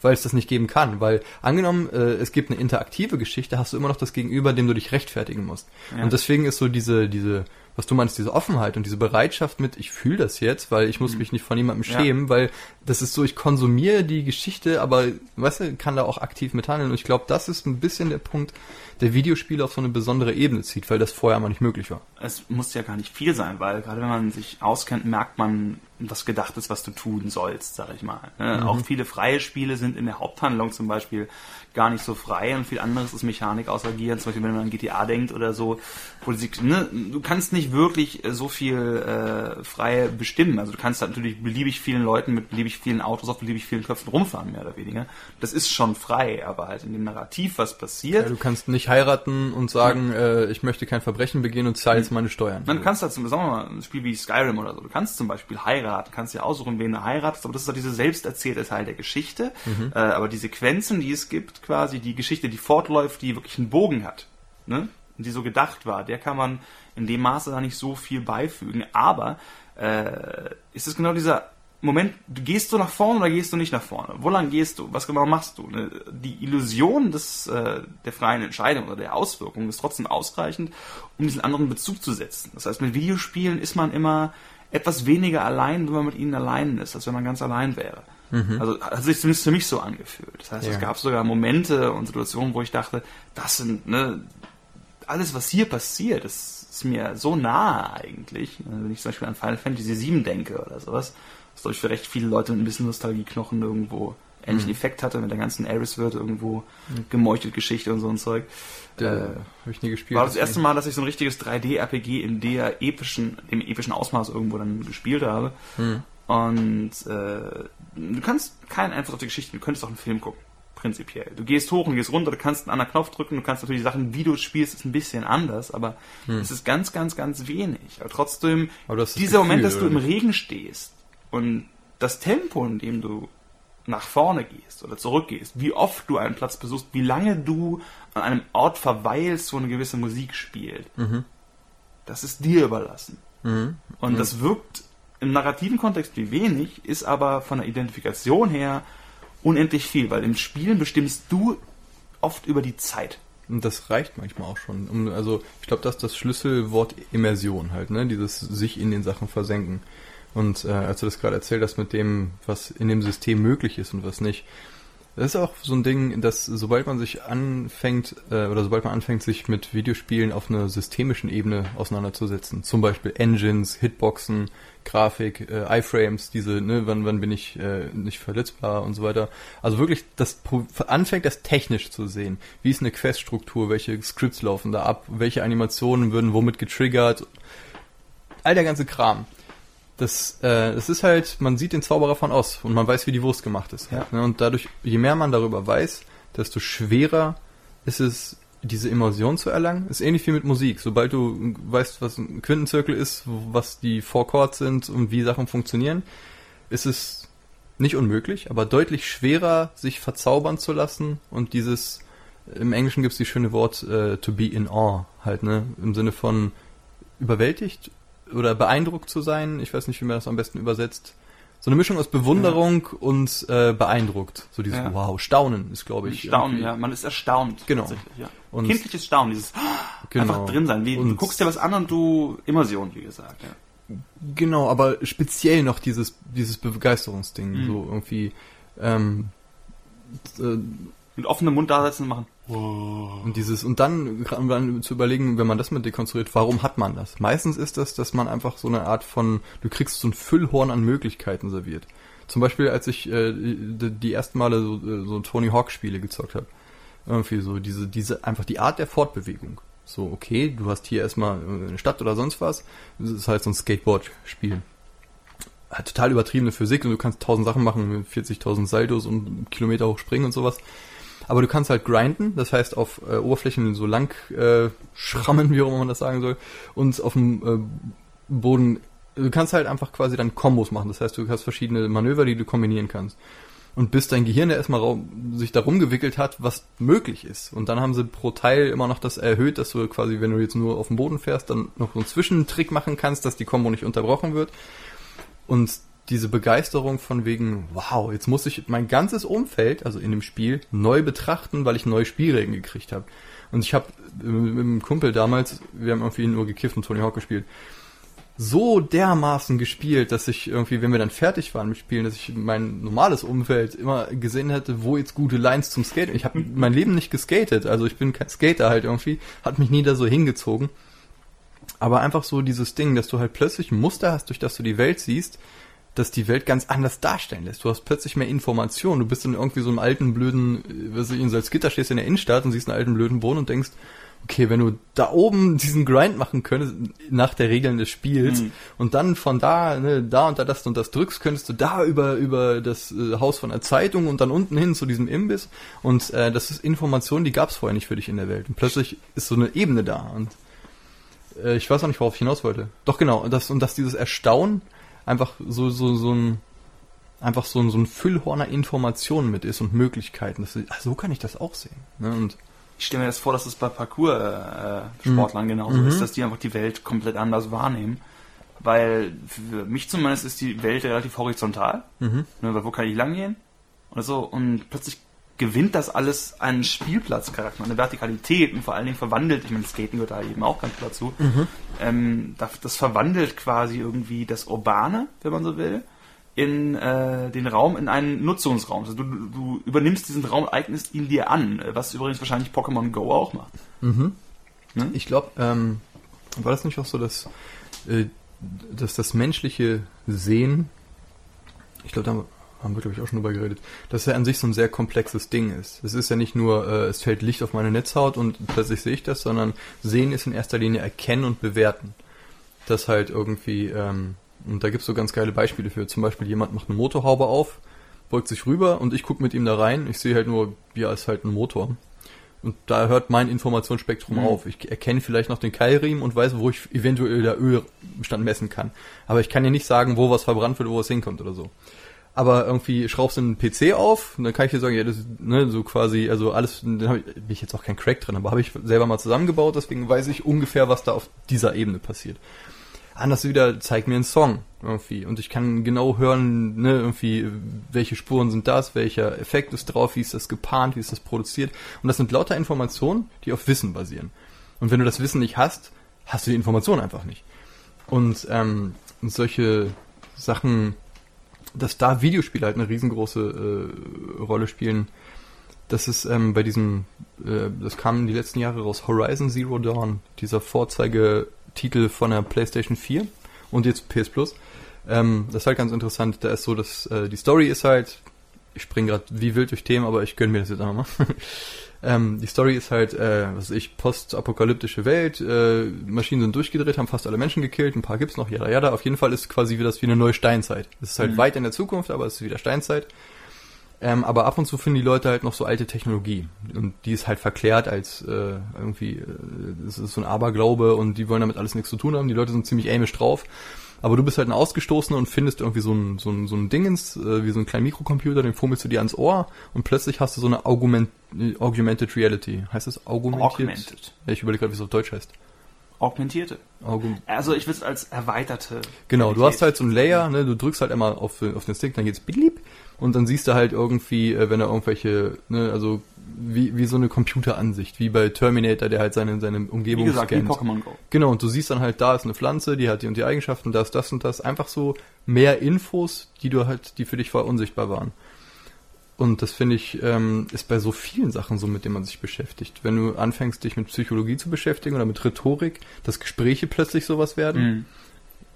weil es das nicht geben kann. Weil angenommen, äh, es gibt eine interaktive Geschichte, hast du immer noch das Gegenüber, dem du dich rechtfertigen musst. Ja. Und deswegen ist so diese, diese, was du meinst, diese Offenheit und diese Bereitschaft mit, ich fühle das jetzt, weil ich muss mhm. mich nicht von niemandem schämen, ja. weil das ist so, ich konsumiere die Geschichte, aber weißt du, kann da auch aktiv mithandeln. Und ich glaube, das ist ein bisschen der Punkt, der Videospiele auf so eine besondere Ebene zieht, weil das vorher mal nicht möglich war. Es muss ja gar nicht viel sein, weil gerade wenn man sich auskennt, merkt man, was gedacht ist, was du tun sollst, sag ich mal. Ne? Mhm. Auch viele freie Spiele sind in der Haupthandlung zum Beispiel gar nicht so frei und viel anderes ist Mechanik außer Agieren, zum Beispiel wenn man an GTA denkt oder so, wo sie, ne, du kannst nicht wirklich so viel äh, frei bestimmen. Also du kannst halt natürlich beliebig vielen Leuten mit beliebig vielen Autos auf beliebig vielen Köpfen rumfahren, mehr oder weniger. Das ist schon frei, aber halt in dem Narrativ, was passiert. Ja, du kannst nicht heiraten und sagen, ja. äh, ich möchte kein Verbrechen begehen und zahle jetzt meine Steuern. Man kannst halt zum sagen wir mal, ein Spiel wie Skyrim oder so, du kannst zum Beispiel heiraten, kannst dir aussuchen, wen du heiratest, aber das ist halt diese selbst erzählte Teil der Geschichte. Mhm. Äh, aber die Sequenzen, die es gibt, quasi die Geschichte, die fortläuft, die wirklich einen Bogen hat. Ne? und die so gedacht war, der kann man in dem Maße da nicht so viel beifügen. Aber äh, ist es genau dieser Moment, du gehst du nach vorne oder gehst du nicht nach vorne? Wo lang gehst du? Was genau machst du? Ne, die Illusion des, äh, der freien Entscheidung oder der Auswirkung ist trotzdem ausreichend, um diesen anderen Bezug zu setzen. Das heißt, mit Videospielen ist man immer etwas weniger allein, wenn man mit ihnen allein ist, als wenn man ganz allein wäre. Mhm. Also hat sich zumindest für mich so angefühlt. Das heißt, ja. es gab sogar Momente und Situationen, wo ich dachte, das sind, ne, alles, was hier passiert, das ist mir so nahe eigentlich. Wenn ich zum Beispiel an Final Fantasy VII denke oder sowas, was glaube ich für recht viele Leute mit ein bisschen Nostalgieknochen irgendwo ähnlichen mhm. Effekt hatte mit der ganzen Aris wird irgendwo mhm. gemeuchelt Geschichte und so ein Zeug. äh, habe ich nie gespielt. War das erste Mal, dass ich so ein richtiges 3D-RPG in der epischen, dem epischen Ausmaß irgendwo dann gespielt habe. Mhm. Und äh, du kannst keinen Einfluss auf die Geschichte, du könntest auch einen Film gucken. Prinzipiell. Du gehst hoch und gehst runter, du kannst einen anderen Knopf drücken, du kannst natürlich Sachen, wie du spielst, ist ein bisschen anders, aber hm. es ist ganz, ganz, ganz wenig. Aber trotzdem, aber dieser Gefühl, Moment, dass du im Regen stehst und das Tempo, in dem du nach vorne gehst oder zurückgehst, wie oft du einen Platz besuchst, wie lange du an einem Ort verweilst, wo eine gewisse Musik spielt, mhm. das ist dir überlassen. Mhm. Und mhm. das wirkt im narrativen Kontext wie wenig, ist aber von der Identifikation her unendlich viel, weil im Spielen bestimmst du oft über die Zeit. Und das reicht manchmal auch schon. Also ich glaube, das ist das Schlüsselwort Immersion halt, ne? Dieses sich in den Sachen versenken. Und äh, als du das gerade erzählt hast mit dem, was in dem System möglich ist und was nicht, das ist auch so ein Ding, dass sobald man sich anfängt, äh, oder sobald man anfängt, sich mit Videospielen auf einer systemischen Ebene auseinanderzusetzen, zum Beispiel Engines, Hitboxen, Grafik, äh, iFrames, diese, ne, wann, wann bin ich äh, nicht verletzbar und so weiter. Also wirklich das anfängt, das technisch zu sehen. Wie ist eine Queststruktur, welche Scripts laufen da ab, welche Animationen würden womit getriggert, all der ganze Kram das, äh, das ist halt, man sieht den Zauberer von aus und man weiß, wie die Wurst gemacht ist. Ja. Ne? Und dadurch, je mehr man darüber weiß, desto schwerer ist es, diese Immersion zu erlangen. Ist ähnlich wie mit Musik. Sobald du weißt, was ein Quintenzirkel ist, was die Four Chords sind und wie Sachen funktionieren, ist es nicht unmöglich, aber deutlich schwerer, sich verzaubern zu lassen und dieses, im Englischen gibt es die schöne Wort äh, to be in awe, halt, ne? Im Sinne von überwältigt oder beeindruckt zu sein. Ich weiß nicht, wie man das am besten übersetzt. So eine Mischung aus Bewunderung ja. und äh, beeindruckt. So dieses ja. Wow, Staunen ist, glaube ich. Staunen, ja. Man ist erstaunt. Genau. Ja. Und Kindliches Staunen, dieses genau. einfach drin sein. Wie, du guckst dir was an und du Immersion, wie gesagt. Ja. Genau, aber speziell noch dieses dieses Begeisterungsding. Mhm. So irgendwie ähm, äh, mit offenem Mund da sitzen und machen. Und dieses, und dann, dann zu überlegen, wenn man das mit dekonstruiert, warum hat man das? Meistens ist das, dass man einfach so eine Art von, du kriegst so ein Füllhorn an Möglichkeiten serviert. Zum Beispiel, als ich äh, die, die ersten Male so, äh, so Tony Hawk Spiele gezockt habe. Irgendwie so, diese, diese, einfach die Art der Fortbewegung. So, okay, du hast hier erstmal eine Stadt oder sonst was. Das ist halt so ein Skateboard-Spiel. Hat total übertriebene Physik und du kannst tausend Sachen machen mit 40.000 Saldos und Kilometer hoch springen und sowas. Aber du kannst halt grinden, das heißt auf äh, Oberflächen so lang äh, schrammen, wie auch immer man das sagen soll, und auf dem äh, Boden, du kannst halt einfach quasi dann Kombos machen. Das heißt, du hast verschiedene Manöver, die du kombinieren kannst. Und bis dein Gehirn ja erstmal sich darum gewickelt hat, was möglich ist. Und dann haben sie pro Teil immer noch das erhöht, dass du quasi, wenn du jetzt nur auf dem Boden fährst, dann noch so einen Zwischentrick machen kannst, dass die Kombo nicht unterbrochen wird. Und diese Begeisterung von wegen, wow, jetzt muss ich mein ganzes Umfeld, also in dem Spiel, neu betrachten, weil ich neue Spielregeln gekriegt habe. Und ich habe mit einem Kumpel damals, wir haben irgendwie nur gekifft und Tony Hawk gespielt, so dermaßen gespielt, dass ich irgendwie, wenn wir dann fertig waren mit Spielen, dass ich mein normales Umfeld immer gesehen hätte, wo jetzt gute Lines zum Skaten. Ich habe mein Leben nicht geskatet, also ich bin kein Skater halt irgendwie, hat mich nie da so hingezogen. Aber einfach so dieses Ding, dass du halt plötzlich ein Muster hast, durch das du die Welt siehst, das die Welt ganz anders darstellen lässt. Du hast plötzlich mehr Informationen. Du bist in irgendwie so einem alten blöden, was ich in Salzgitter stehst in der Innenstadt und siehst einen alten blöden Boden und denkst, okay, wenn du da oben diesen Grind machen könntest, nach der Regeln des Spiels, mhm. und dann von da, ne, da und da das und das drückst, könntest du da über, über das äh, Haus von der Zeitung und dann unten hin zu diesem Imbiss. Und äh, das ist Information, die gab es vorher nicht für dich in der Welt. Und plötzlich ist so eine Ebene da. Und äh, ich weiß auch nicht, worauf ich hinaus wollte. Doch genau, und das, und dass dieses Erstaunen einfach so, so, so ein einfach so ein, so ein Füllhorner Informationen mit ist und Möglichkeiten. Das, ach, so kann ich das auch sehen. Ne? Und Ich stelle mir das vor, dass es bei Parcours-Sportlern äh, genauso Mhm. ist, dass die einfach die Welt komplett anders wahrnehmen. Weil für mich zumindest ist die Welt relativ horizontal. Mhm. Ne, weil wo kann ich langgehen? Oder so. Und plötzlich gewinnt das alles einen Spielplatzcharakter, eine Vertikalität und vor allen Dingen verwandelt, ich meine, Skaten gehört da eben auch ganz dazu, ähm, das, das verwandelt quasi irgendwie das Urbane, wenn man so will, in äh, den Raum, in einen Nutzungsraum. Also du, du übernimmst diesen Raum, eignest ihn dir an, was übrigens wahrscheinlich Pokémon Go auch macht. Mhm. Ne? Ich glaube, ähm, war das nicht auch so, dass, äh, dass das menschliche Sehen, ich glaube, da haben wir, glaube ich, auch schon drüber geredet, dass er an sich so ein sehr komplexes Ding ist. Es ist ja nicht nur, äh, es fällt Licht auf meine Netzhaut und plötzlich sehe ich das, sondern Sehen ist in erster Linie erkennen und bewerten. Das halt irgendwie, ähm, und da gibt's so ganz geile Beispiele für. Zum Beispiel jemand macht eine Motorhaube auf, beugt sich rüber und ich gucke mit ihm da rein. Ich sehe halt nur, ja, ist halt ein Motor. Und da hört mein Informationsspektrum Mhm. auf. Ich erkenne vielleicht noch den Keilriemen und weiß, wo ich eventuell der Ölstand messen kann. Aber ich kann dir nicht sagen, wo was verbrannt wird, wo es hinkommt oder so. Aber irgendwie schraubst du einen PC auf und dann kann ich dir sagen, ja, das ne, so quasi, also alles, dann hab ich, bin ich jetzt auch kein Crack drin, aber habe ich selber mal zusammengebaut, deswegen weiß ich ungefähr, was da auf dieser Ebene passiert. Anders wieder, zeig mir einen Song irgendwie und ich kann genau hören, ne, irgendwie, welche Spuren sind das, welcher Effekt ist drauf, wie ist das gepaart, wie ist das produziert und das sind lauter Informationen, die auf Wissen basieren. Und wenn du das Wissen nicht hast, hast du die Information einfach nicht. Und, ähm, und solche Sachen, dass da Videospiele halt eine riesengroße äh, Rolle spielen, das ist ähm, bei diesem, äh, das kam die letzten Jahre raus, Horizon Zero Dawn, dieser Vorzeigetitel von der PlayStation 4 und jetzt PS Plus. Ähm, das ist halt ganz interessant. Da ist so, dass äh, die Story ist halt, ich springe gerade wie wild durch Themen, aber ich gönn mir das jetzt einfach mal. ähm, die Story ist halt, äh, was weiß ich, postapokalyptische Welt, äh, Maschinen sind durchgedreht, haben fast alle Menschen gekillt, ein paar gibt's noch, jada jada. Auf jeden Fall ist quasi wie das wie eine neue Steinzeit. Es ist halt Mhm. weit in der Zukunft, aber es ist wieder Steinzeit. Ähm, aber ab und zu finden die Leute halt noch so alte Technologie. Und die ist halt verklärt als äh, irgendwie, äh, das ist so ein Aberglaube und die wollen damit alles nichts zu tun haben. Die Leute sind ziemlich ämisch drauf. Aber du bist halt ein Ausgestoßener und findest irgendwie so ein, so ein, so ein Dingens, äh, wie so ein kleinen Mikrocomputer, den fummelst du dir ans Ohr und plötzlich hast du so eine Augment, äh, Augmented Reality. Heißt das augmentiert? Augmented. Ja, ich überlege gerade, wie es auf Deutsch heißt. Augmentierte. Augum Also ich will es als erweiterte. Genau, du Realität. hast halt so ein Layer, ne, du drückst halt einmal auf, auf den Stick, dann geht's blieb und dann siehst du halt irgendwie, äh, wenn er irgendwelche, ne, also wie, wie so eine Computeransicht, wie bei Terminator, der halt seine, seine Wie Umgebung gesagt, wie scannt. Pokémon Go. Genau, und du siehst dann halt, da ist eine Pflanze, die hat die und die Eigenschaften, das, das und das. Einfach so mehr Infos, die du halt, die für dich vorher unsichtbar waren. Und das finde ich, ähm, ist bei so vielen Sachen so, mit denen man sich beschäftigt. Wenn du anfängst, dich mit Psychologie zu beschäftigen oder mit Rhetorik, dass Gespräche plötzlich sowas werden Mhm.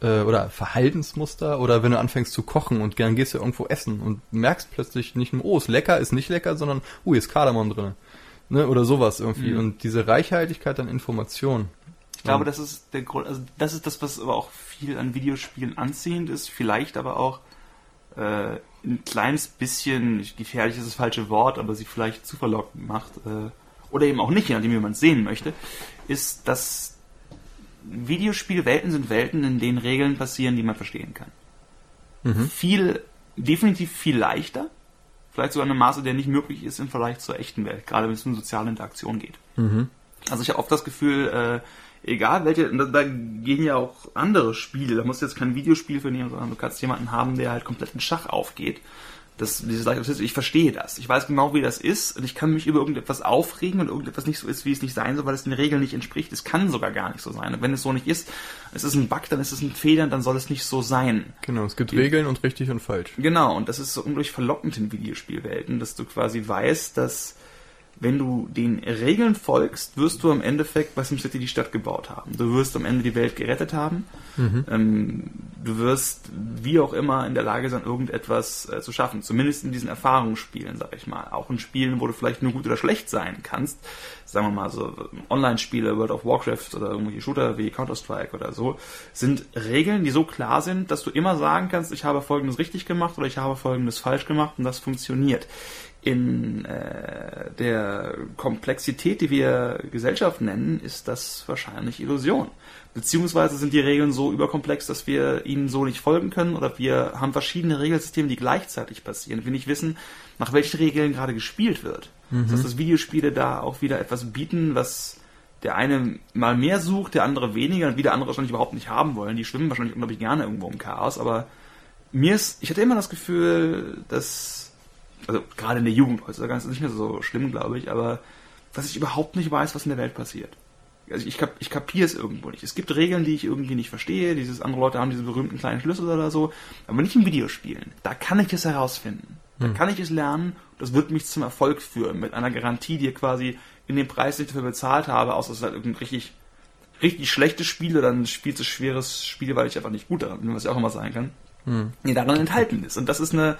Äh, oder Verhaltensmuster oder wenn du anfängst zu kochen und dann gehst du irgendwo essen und merkst plötzlich nicht nur, oh, ist lecker, ist nicht lecker, sondern, oh, hier ist Kardamom drin. Ne? Oder sowas irgendwie. Mhm. Und diese Reichhaltigkeit an Informationen. Ich glaube, das ist der Grund, also das ist das, was aber auch viel an Videospielen anziehend ist, vielleicht aber auch äh, ein kleines bisschen, gefährlich ist das falsche Wort, aber sie vielleicht zu verlockend macht, äh, oder eben auch nicht, je nachdem, wie man es sehen möchte, ist, dass Videospielwelten sind Welten, in denen Regeln passieren, die man verstehen kann. Mhm. Viel, definitiv viel leichter, vielleicht sogar in einem Maße, der nicht möglich ist im Vergleich zur echten Welt, gerade wenn es um soziale Interaktion geht. Mhm. Also ich habe oft das Gefühl, äh, egal welche, da, da gehen ja auch andere Spiele, da musst du jetzt kein Videospiel für nehmen, sondern du kannst jemanden haben, der halt komplett in Schach aufgeht. Das, dieses leichte, ich verstehe das. Ich weiß genau, wie das ist und ich kann mich über irgendetwas aufregen und irgendetwas nicht so ist, wie es nicht sein soll, weil es den Regeln nicht entspricht. Es kann sogar gar nicht so sein. Und wenn es so nicht ist, es ist ein Bug, dann ist es ein Fehler, dann soll es nicht so sein. Genau, es gibt Die- Regeln und richtig und falsch. Genau, und das ist so unglaublich verlockend in Videospielwelten, dass du quasi weißt, dass wenn du den Regeln folgst, wirst du am Endeffekt bei SimCity die Stadt gebaut haben. Du wirst am Ende die Welt gerettet haben. Ähm, du wirst wie auch immer in der Lage sein, irgendetwas äh, zu schaffen. Zumindest in diesen Erfahrungsspielen, sag ich mal. Auch in Spielen, wo du vielleicht nur gut oder schlecht sein kannst. Sagen wir mal so Online-Spiele, World of Warcraft oder irgendwelche Shooter wie Counter-Strike oder so, sind Regeln, die so klar sind, dass du immer sagen kannst, ich habe Folgendes richtig gemacht oder ich habe Folgendes falsch gemacht und das funktioniert. In äh, der Komplexität, die wir Gesellschaft nennen, ist das wahrscheinlich Illusion. Beziehungsweise sind die Regeln so überkomplex, dass wir ihnen so nicht folgen können oder wir haben verschiedene Regelsysteme, die gleichzeitig passieren. Wir nicht wissen, nach welchen Regeln gerade gespielt wird. Mhm. Das heißt, dass Videospiele da auch wieder etwas bieten, was der eine mal mehr sucht, der andere weniger und wieder andere wahrscheinlich überhaupt nicht haben wollen. Die schwimmen wahrscheinlich unglaublich gerne irgendwo im Chaos, aber mir ist, ich hatte immer das Gefühl, dass, also gerade in der Jugend heutzutage ist es nicht mehr so schlimm, glaube ich, aber dass ich überhaupt nicht weiß, was in der Welt passiert. Also ich, kap, ich kapiere es irgendwo nicht. Es gibt Regeln, die ich irgendwie nicht verstehe. Dieses andere Leute haben diese berühmten kleinen Schlüssel oder so, aber nicht in Videospielen. Da kann ich es herausfinden. Da hm. kann ich es lernen. Das wird mich zum Erfolg führen mit einer Garantie, die quasi in den Preis, den ich dafür bezahlt habe, außer es ist halt irgendein richtig richtig schlechtes Spiel oder ein viel zu schweres Spiel, weil ich einfach nicht gut daran bin, was ja auch immer sein kann, hm. die daran enthalten ist. Und das ist eine,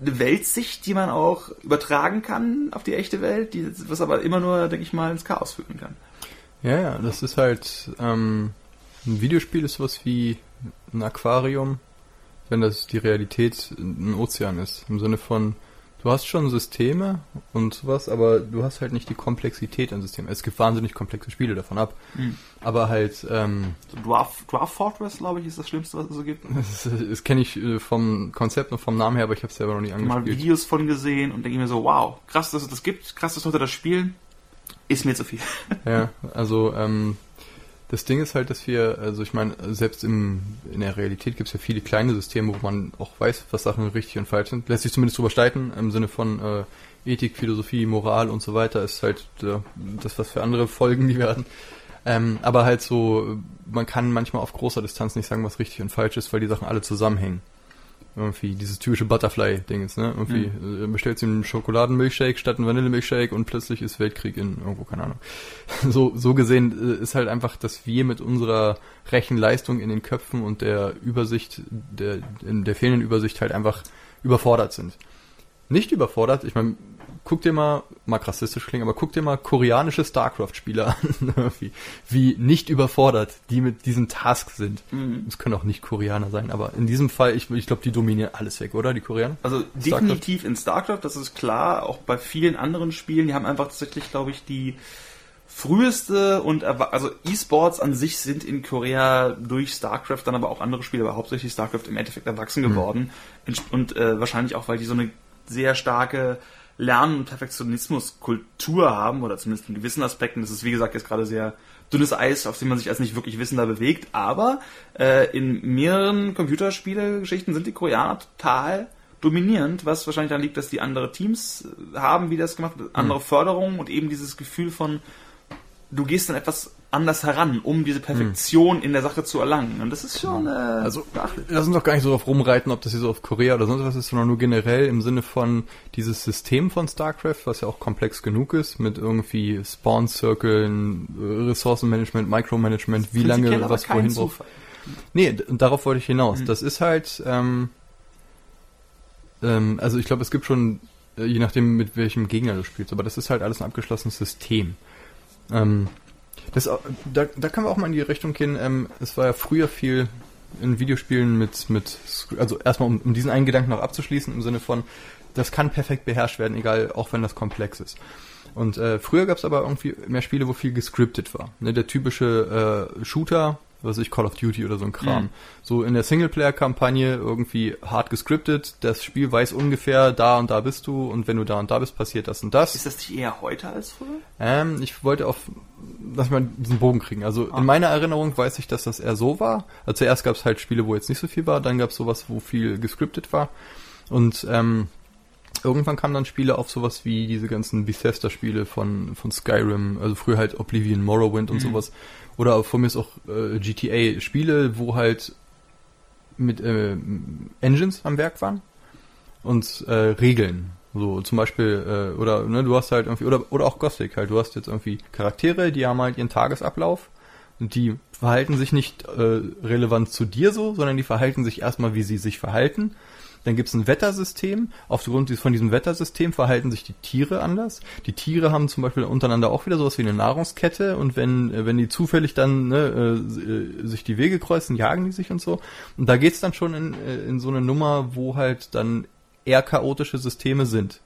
eine Weltsicht, die man auch übertragen kann auf die echte Welt, die, was aber immer nur, denke ich mal, ins Chaos führen kann. Ja, ja, das ist halt, ähm, ein Videospiel ist sowas wie ein Aquarium, wenn das die Realität ein Ozean ist. Im Sinne von, du hast schon Systeme und sowas, aber du hast halt nicht die Komplexität an Systemen. Es gibt wahnsinnig komplexe Spiele davon ab. Mhm. Aber halt. Ähm, so Dwarf, Dwarf Fortress, glaube ich, ist das Schlimmste, was es so gibt. Das, das kenne ich äh, vom Konzept und vom Namen her, aber ich habe es selber noch nie angespielt. Mal Videos von gesehen und denke mir so, wow, krass, dass es das gibt, krass, dass Leute das spielen. Ist mir zu viel. Ja, also ähm, das Ding ist halt, dass wir, also ich meine, selbst im, in der Realität gibt es ja viele kleine Systeme, wo man auch weiß, was Sachen richtig und falsch sind. Lässt sich zumindest drüber streiten, im Sinne von äh, Ethik, Philosophie, Moral und so weiter, ist halt äh, das, was für andere Folgen die werden. Ähm, aber halt so, man kann manchmal auf großer Distanz nicht sagen, was richtig und falsch ist, weil die Sachen alle zusammenhängen irgendwie dieses typische Butterfly-Ding ist, ne? Irgendwie mhm. bestellt sie einen Schokoladenmilchshake statt einen Vanillemilchshake und plötzlich ist Weltkrieg in irgendwo, keine Ahnung. So, so gesehen äh, ist halt einfach, dass wir mit unserer Rechenleistung in den Köpfen und der Übersicht, der, in der fehlenden Übersicht halt einfach überfordert sind. Nicht überfordert, ich meine, guck dir mal, mag rassistisch klingen, aber guck dir mal koreanische StarCraft-Spieler an, wie, wie nicht überfordert die mit diesem Task sind. Mhm. Es mhm. können auch nicht Koreaner sein, aber in diesem Fall, ich, ich glaube, die dominieren alles weg, oder? Die Koreaner? Also Starcraft? definitiv in StarCraft, das ist klar, auch bei vielen anderen Spielen, die haben einfach tatsächlich, glaube ich, die früheste und also E-Sports an sich sind in Korea durch StarCraft dann aber auch andere Spiele, aber hauptsächlich StarCraft im Endeffekt erwachsen mhm. geworden mhm. und äh, wahrscheinlich auch, weil die so eine sehr starke Lernen- und Perfektionismus-Kultur haben, oder zumindest in gewissen Aspekten. Das ist, wie gesagt, jetzt gerade sehr dünnes Eis, auf dem man sich als nicht wirklich Wissender bewegt. Aber äh, in mehreren Computerspiele-Geschichten sind die Koreaner total dominierend, was wahrscheinlich daran liegt, dass die andere Teams haben, wie das gemacht wird, andere mhm. Förderungen und eben dieses Gefühl von, du gehst dann etwas anders heran, um diese Perfektion hm. in der Sache zu erlangen. Und das ist schon. Äh, also, lass uns doch gar nicht so darauf rumreiten, ob das hier so auf Korea oder sonst was ist, sondern nur generell im Sinne von dieses System von StarCraft, was ja auch komplex genug ist, mit irgendwie Spawn-Cirkeln, Ressourcenmanagement, Micromanagement, wie lange was wohin braucht. Nee, darauf wollte ich hinaus. Hm. Das ist halt, ähm, ähm, also ich glaube, es gibt schon, äh, je nachdem, mit welchem Gegner du spielst, aber das ist halt alles ein abgeschlossenes System. Ähm, das, da, da können wir auch mal in die Richtung gehen. Ähm, es war ja früher viel in Videospielen mit, mit also erstmal um, um diesen einen Gedanken noch abzuschließen, im Sinne von, das kann perfekt beherrscht werden, egal, auch wenn das komplex ist. Und äh, früher gab es aber irgendwie mehr Spiele, wo viel gescriptet war. Ne, der typische äh, Shooter, was ich Call of Duty oder so ein Kram. Mhm. So in der Singleplayer-Kampagne irgendwie hart gescriptet, das Spiel weiß ungefähr, da und da bist du und wenn du da und da bist, passiert das und das. Ist das nicht eher heute als früher? Ähm, ich wollte auf, lass mal diesen Bogen kriegen. Also ah. in meiner Erinnerung weiß ich, dass das eher so war. Also zuerst gab es halt Spiele, wo jetzt nicht so viel war, dann gab es sowas, wo viel gescriptet war. Und ähm, irgendwann kamen dann Spiele auf sowas wie diese ganzen Bethesda-Spiele von, von Skyrim, also früher halt Oblivion, Morrowind und mhm. sowas, oder von mir ist auch äh, GTA-Spiele, wo halt mit äh, Engines am Werk waren und äh, Regeln. So zum Beispiel, äh, oder ne, du hast halt irgendwie, oder, oder auch Gothic halt, du hast jetzt irgendwie Charaktere, die haben halt ihren Tagesablauf und die verhalten sich nicht äh, relevant zu dir so, sondern die verhalten sich erstmal, wie sie sich verhalten dann gibt es ein Wettersystem. Aufgrund von diesem Wettersystem verhalten sich die Tiere anders. Die Tiere haben zum Beispiel untereinander auch wieder sowas wie eine Nahrungskette und wenn, äh, wenn die zufällig dann ne, äh, sich die Wege kreuzen, jagen die sich und so. Und da geht's dann schon in, äh, in so eine Nummer, wo halt dann eher chaotische Systeme sind.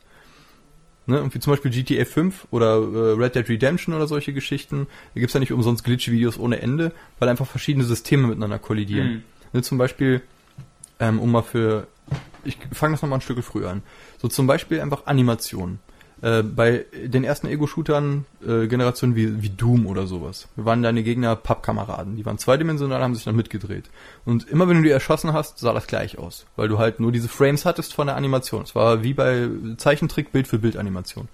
Ne, wie zum Beispiel GTA 5 oder äh, Red Dead Redemption oder solche Geschichten, da gibt's ja nicht umsonst Glitch-Videos ohne Ende, weil einfach verschiedene Systeme miteinander kollidieren. Mhm. Ne, zum Beispiel, ähm, um mal für ich fange das nochmal ein Stück früher an. So zum Beispiel einfach Animation. Äh, bei den ersten Ego-Shootern, äh, Generationen wie, wie Doom oder sowas, waren deine Gegner Pappkameraden. Die waren zweidimensional, haben sich dann mitgedreht. Und immer wenn du die erschossen hast, sah das gleich aus. Weil du halt nur diese Frames hattest von der Animation. Es war wie bei Zeichentrick Bild für Bild Animation.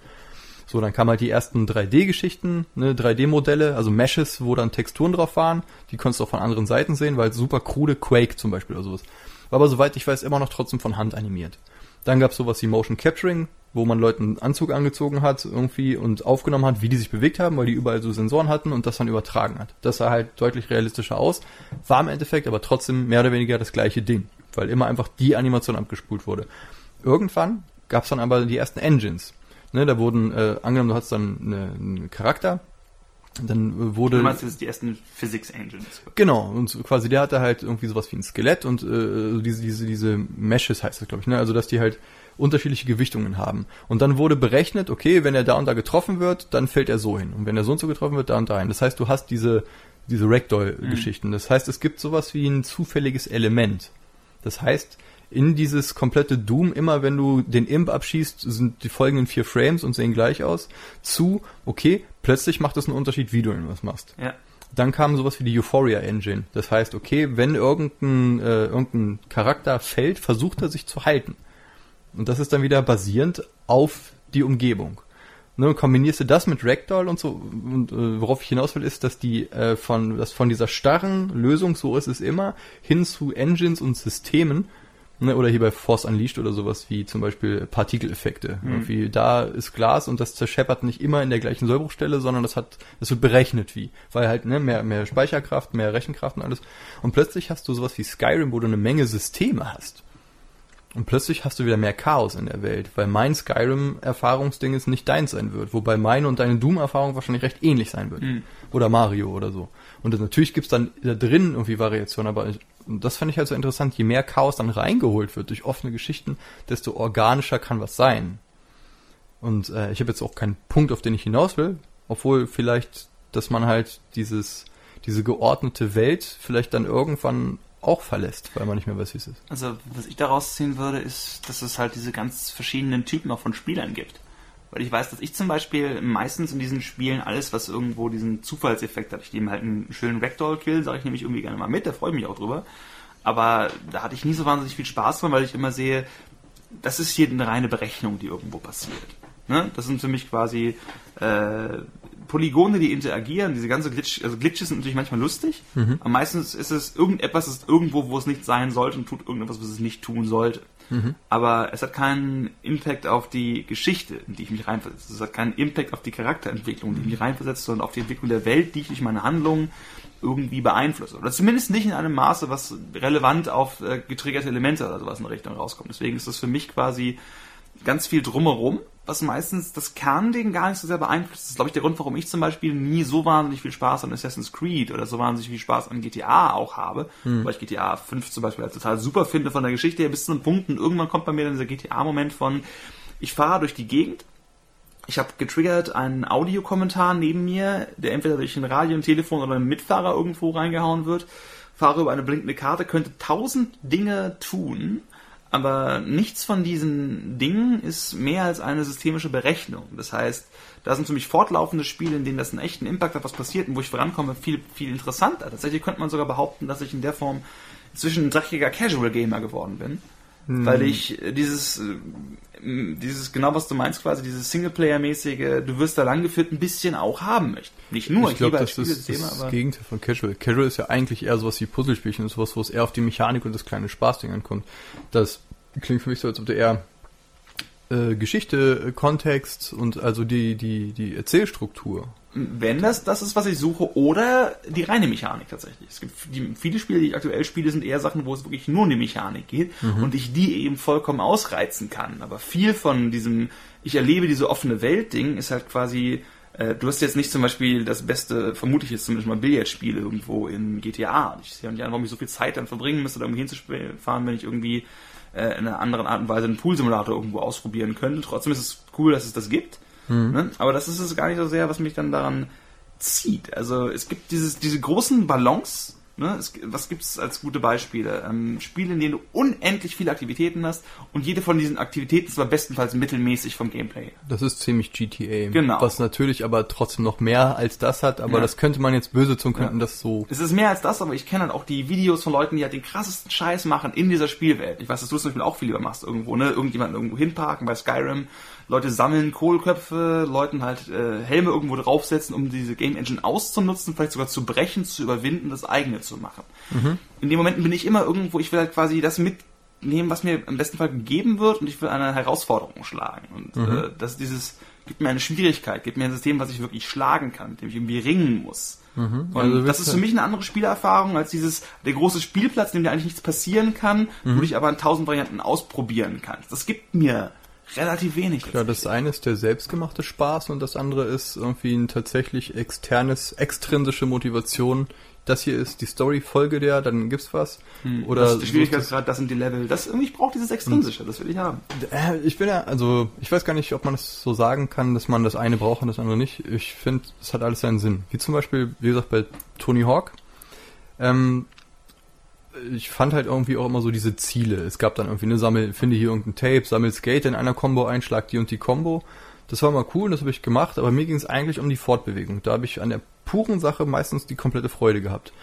So, dann kamen halt die ersten 3D-Geschichten, ne, 3D-Modelle, also Meshes, wo dann Texturen drauf waren. Die konntest du auch von anderen Seiten sehen, weil super krude Quake zum Beispiel oder sowas. War aber soweit ich weiß immer noch trotzdem von Hand animiert. Dann gab es sowas wie Motion Capturing, wo man Leuten einen Anzug angezogen hat irgendwie und aufgenommen hat, wie die sich bewegt haben, weil die überall so Sensoren hatten und das dann übertragen hat. Das sah halt deutlich realistischer aus, war im Endeffekt aber trotzdem mehr oder weniger das gleiche Ding, weil immer einfach die Animation abgespult wurde. Irgendwann gab es dann aber die ersten Engines. Ne, da wurden, äh, angenommen, du hast dann eine, einen Charakter, dann wurde. Du meinst jetzt die ersten Physics Engines. Genau, und quasi der hatte halt irgendwie sowas wie ein Skelett und äh, diese, diese, diese Meshes heißt das, glaube ich, ne? Also dass die halt unterschiedliche Gewichtungen haben. Und dann wurde berechnet, okay, wenn er da und da getroffen wird, dann fällt er so hin. Und wenn er so und so getroffen wird, da und da hin. Das heißt, du hast diese, diese Ragdoll-Geschichten. Mhm. Das heißt, es gibt sowas wie ein zufälliges Element. Das heißt, in dieses komplette Doom, immer wenn du den Imp abschießt, sind die folgenden vier Frames und sehen gleich aus, zu, okay, plötzlich macht es einen Unterschied, wie du irgendwas machst. Ja. Dann kam sowas wie die Euphoria Engine. Das heißt, okay, wenn irgendein, äh, irgendein Charakter fällt, versucht er sich zu halten. Und das ist dann wieder basierend auf die Umgebung. Ne, kombinierst du das mit Ragdoll und so, und äh, worauf ich hinaus will, ist, dass die äh, von, dass von dieser starren Lösung, so ist es immer, hin zu Engines und Systemen, ne, oder hier bei Force Unleashed oder sowas wie zum Beispiel Partikeleffekte. Mhm. Irgendwie da ist Glas und das zerscheppert nicht immer in der gleichen Sollbruchstelle, sondern das hat, das wird berechnet wie, weil halt ne, mehr, mehr Speicherkraft, mehr Rechenkraft und alles. Und plötzlich hast du sowas wie Skyrim, wo du eine Menge Systeme hast. Und plötzlich hast du wieder mehr Chaos in der Welt, weil mein Skyrim-Erfahrungsding ist nicht deins sein wird, wobei meine und deine Doom-Erfahrung wahrscheinlich recht ähnlich sein wird. Mhm. Oder Mario oder so. Und das, natürlich gibt's dann da drin irgendwie Variationen, aber ich, das fand ich halt so interessant, je mehr Chaos dann reingeholt wird durch offene Geschichten, desto organischer kann was sein. Und äh, ich habe jetzt auch keinen Punkt, auf den ich hinaus will, obwohl vielleicht, dass man halt dieses, diese geordnete Welt vielleicht dann irgendwann auch verlässt, weil man nicht mehr weiß, wie es ist. Also, was ich daraus ziehen würde, ist, dass es halt diese ganz verschiedenen Typen auch von Spielern gibt. Weil ich weiß, dass ich zum Beispiel meistens in diesen Spielen alles, was irgendwo diesen Zufallseffekt hat, ich nehme halt einen schönen Ragdoll-Kill, sage ich nämlich irgendwie gerne mal mit, da freue ich mich auch drüber. Aber da hatte ich nie so wahnsinnig viel Spaß dran, weil ich immer sehe, das ist hier eine reine Berechnung, die irgendwo passiert. Ne? Das sind für mich quasi äh, Polygone, die interagieren, diese ganze Glitch, also Glitches sind natürlich manchmal lustig, mhm. aber meistens ist es irgendetwas ist irgendwo, wo es nicht sein sollte und tut irgendetwas, was es nicht tun sollte. Mhm. Aber es hat keinen Impact auf die Geschichte, in die ich mich reinversetze. Es hat keinen Impact auf die Charakterentwicklung, in die ich mich reinversetze, sondern auf die Entwicklung der Welt, die ich durch meine Handlungen irgendwie beeinflusse. Oder zumindest nicht in einem Maße, was relevant auf äh, getriggerte Elemente oder sowas in Richtung rauskommt. Deswegen ist das für mich quasi ganz viel drumherum was meistens das Kernding gar nicht so sehr beeinflusst. Das ist, glaube ich, der Grund, warum ich zum Beispiel nie so wahnsinnig viel Spaß an Assassin's Creed oder so wahnsinnig viel Spaß an GTA auch habe. Hm. Weil ich GTA 5 zum Beispiel halt total super finde von der Geschichte her bis zu einem Punkt und irgendwann kommt bei mir dann dieser GTA-Moment von, ich fahre durch die Gegend, ich habe getriggert einen Audiokommentar neben mir, der entweder durch ein Radio, ein Telefon oder einen Mitfahrer irgendwo reingehauen wird, fahre über eine blinkende Karte, könnte tausend Dinge tun aber nichts von diesen Dingen ist mehr als eine systemische Berechnung. Das heißt, da sind für mich fortlaufende Spiele, in denen das einen echten Impact hat, was passiert und wo ich vorankomme, viel, viel interessanter. Tatsächlich könnte man sogar behaupten, dass ich in der Form inzwischen ein dreckiger Casual Gamer geworden bin. Hm. Weil ich dieses, äh, dieses, genau was du meinst quasi, dieses Singleplayer-mäßige, du wirst da langgeführt, ein bisschen auch haben möchte. Nicht nur, ich, ich glaube, das ist das aber Gegenteil von Casual. Casual ist ja eigentlich eher sowas wie Puzzlespielchen, sowas, wo es eher auf die Mechanik und das kleine Spaßding ankommt. Das klingt für mich so, als ob du eher äh, Geschichte, Kontext und also die, die, die Erzählstruktur. Wenn das das ist, was ich suche, oder die reine Mechanik tatsächlich. Es gibt viele Spiele, die ich aktuell spiele, sind eher Sachen, wo es wirklich nur um die Mechanik geht mhm. und ich die eben vollkommen ausreizen kann. Aber viel von diesem, ich erlebe diese offene Welt-Ding, ist halt quasi, äh, du hast jetzt nicht zum Beispiel das beste, vermute ich jetzt zumindest mal Billardspiel irgendwo in GTA. Ich sehe nicht an, warum ich so viel Zeit dann verbringen müsste, da irgendwie hinzufahren, wenn ich irgendwie äh, in einer anderen Art und Weise einen Pool-Simulator irgendwo ausprobieren könnte. Trotzdem ist es cool, dass es das gibt. Mhm. Ne? Aber das ist es gar nicht so sehr, was mich dann daran zieht. Also es gibt dieses, diese großen Ballons, Ne? Es, was gibt es als gute Beispiele? Ähm, Spiele, in denen du unendlich viele Aktivitäten hast und jede von diesen Aktivitäten ist aber bestenfalls mittelmäßig vom Gameplay. Das ist ziemlich GTA. Genau. Was natürlich aber trotzdem noch mehr als das hat, aber Ja. das könnte man jetzt böse tun, könnten das so. Es ist mehr als das, aber ich kenne halt auch die Videos von Leuten, die halt den krassesten Scheiß machen in dieser Spielwelt. Ich weiß, dass du es zum Beispiel auch viel lieber machst irgendwo, ne? Irgendjemanden irgendwo hinparken bei Skyrim. Leute sammeln Kohlköpfe, Leuten halt äh, Helme irgendwo draufsetzen, um diese Game Engine auszunutzen, vielleicht sogar zu brechen, zu überwinden, das eigene zu machen. In den Momenten bin ich immer irgendwo, ich will halt quasi das mitnehmen, was mir im besten Fall gegeben wird und ich will eine Herausforderung schlagen. Und äh, das dieses gibt mir eine Schwierigkeit, gibt mir ein System, was ich wirklich schlagen kann, mit dem ich irgendwie ringen muss. Und Also das ist für mich eine andere Spielerfahrung als dieses, der große Spielplatz, in dem dir eigentlich nichts passieren kann, Mhm. wo du dich aber in tausend Varianten ausprobieren kannst. Das gibt mir relativ wenig. Ja, das eine ist der selbstgemachte Spaß und das andere ist irgendwie ein tatsächlich externes, extrinsische Motivation. Das hier ist die Story, folge der, dann gibt's was. Oder das ist die so Schwierigkeitsgrad, das sind die Level. Das irgendwie, ich brauche dieses Extrinsische, das will ich haben. Äh, Ich bin ja, also ich weiß gar nicht, ob man das so sagen kann, dass man das eine braucht und das andere nicht. Ich finde, es hat alles seinen Sinn. Wie zum Beispiel, wie gesagt, bei Tony Hawk. Ähm, ich fand halt irgendwie auch immer so diese Ziele. Es gab dann irgendwie eine Sammel, finde hier irgendein Tape, sammel Skate in einer Combo ein, schlag die und die Combo. Das war mal cool, das habe ich gemacht, aber mir ging es eigentlich um die Fortbewegung. Da habe ich an der puren Sache meistens die komplette Freude gehabt.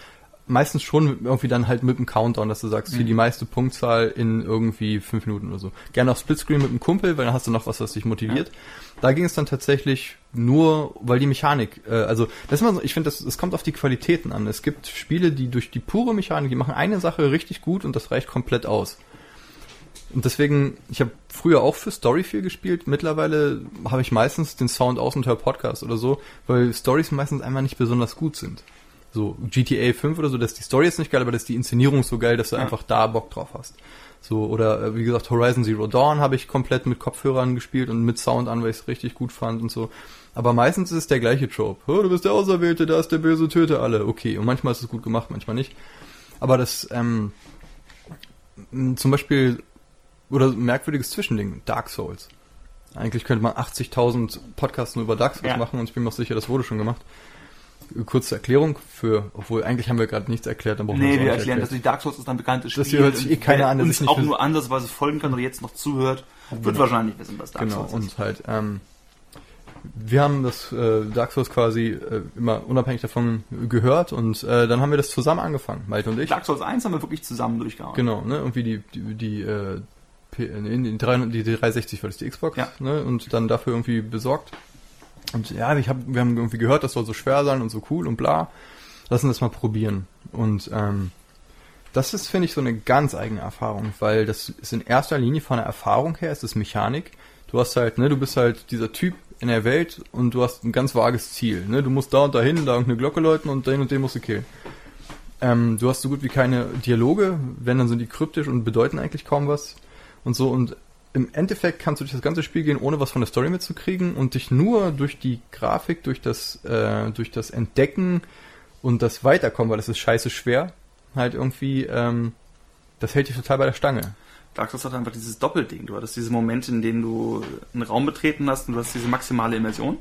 Meistens schon irgendwie dann halt mit dem Countdown, dass du sagst, hier die meiste Punktzahl in irgendwie fünf Minuten oder so. Gerne auf Splitscreen mit dem Kumpel, weil dann hast du noch was, was dich motiviert. Da ging es dann tatsächlich nur, weil die Mechanik, äh, also das ist immer so, ich finde, das, es kommt auf die Qualitäten an. Es gibt Spiele, die durch die pure Mechanik, die machen eine Sache richtig gut und das reicht komplett aus. Und deswegen, ich habe früher auch für Story viel gespielt. Mittlerweile habe ich meistens den Sound aus und höre Podcast oder so, weil Stories meistens einfach nicht besonders gut sind. So GTA 5 oder so, dass die Story ist nicht geil, aber dass die Inszenierung so geil, dass du Ja. einfach da Bock drauf hast. So, oder äh, wie gesagt, Horizon Zero Dawn habe ich komplett mit Kopfhörern gespielt und mit Sound an, weil ich es richtig gut fand und so. Aber meistens ist es der gleiche Trope. Oh, du bist der Auserwählte, da ist der Böse, töte alle. Okay, und manchmal ist es gut gemacht, manchmal nicht. Aber das, ähm, zum Beispiel, oder merkwürdiges Zwischending, Dark Souls. Eigentlich könnte man 80.000 Podcasts nur über Dark Souls Ja. machen und ich bin mir auch sicher, das wurde schon gemacht. Kurze Erklärung für, obwohl eigentlich haben wir gerade nichts erklärt, dann brauchen Nee, wir nicht erklären, dass die Dark Souls ist ein bekanntes Spiel. Das hier hört sich eh keiner an, der uns auch für- nur ansatzweise folgen kann oder jetzt noch zuhört, wird wahrscheinlich wissen, was Dark Genau, Souls ist. und halt, ähm, wir haben das äh, Dark Souls quasi äh, immer unabhängig davon gehört und äh, dann haben wir das zusammen angefangen, Malte und ich. Dark Souls 1 haben wir wirklich zusammen durchgehauen. Genau, ne? Irgendwie die, die, die, äh, P- nee, die, 300 die 360 war das die Xbox, Ja. ne? Und dann dafür irgendwie besorgt. Und ja, ich hab, wir haben irgendwie gehört, das soll so schwer sein und so cool und bla. Lassen das mal probieren. Und ähm, das ist, finde ich, so eine ganz eigene Erfahrung, weil das ist in erster Linie von der Erfahrung her, ist es Mechanik. Du hast halt, ne, du bist halt dieser Typ in der Welt und du hast ein ganz vages Ziel. Ne? Du musst da und dahin, da irgendeine Glocke läuten und den und den musst du killen. Ähm, du hast so gut wie keine Dialoge, wenn dann sind die kryptisch und bedeuten eigentlich kaum was und so und im Endeffekt kannst du durch das ganze Spiel gehen, ohne was von der Story mitzukriegen und dich nur durch die Grafik, durch das, äh, durch das Entdecken und das Weiterkommen, weil das ist scheiße schwer, halt irgendwie, ähm, das hält dich total bei der Stange. Dark Souls hat einfach dieses Doppelding. Du hattest diese Momente, in denen du einen Raum betreten hast und du hast diese maximale Immersion.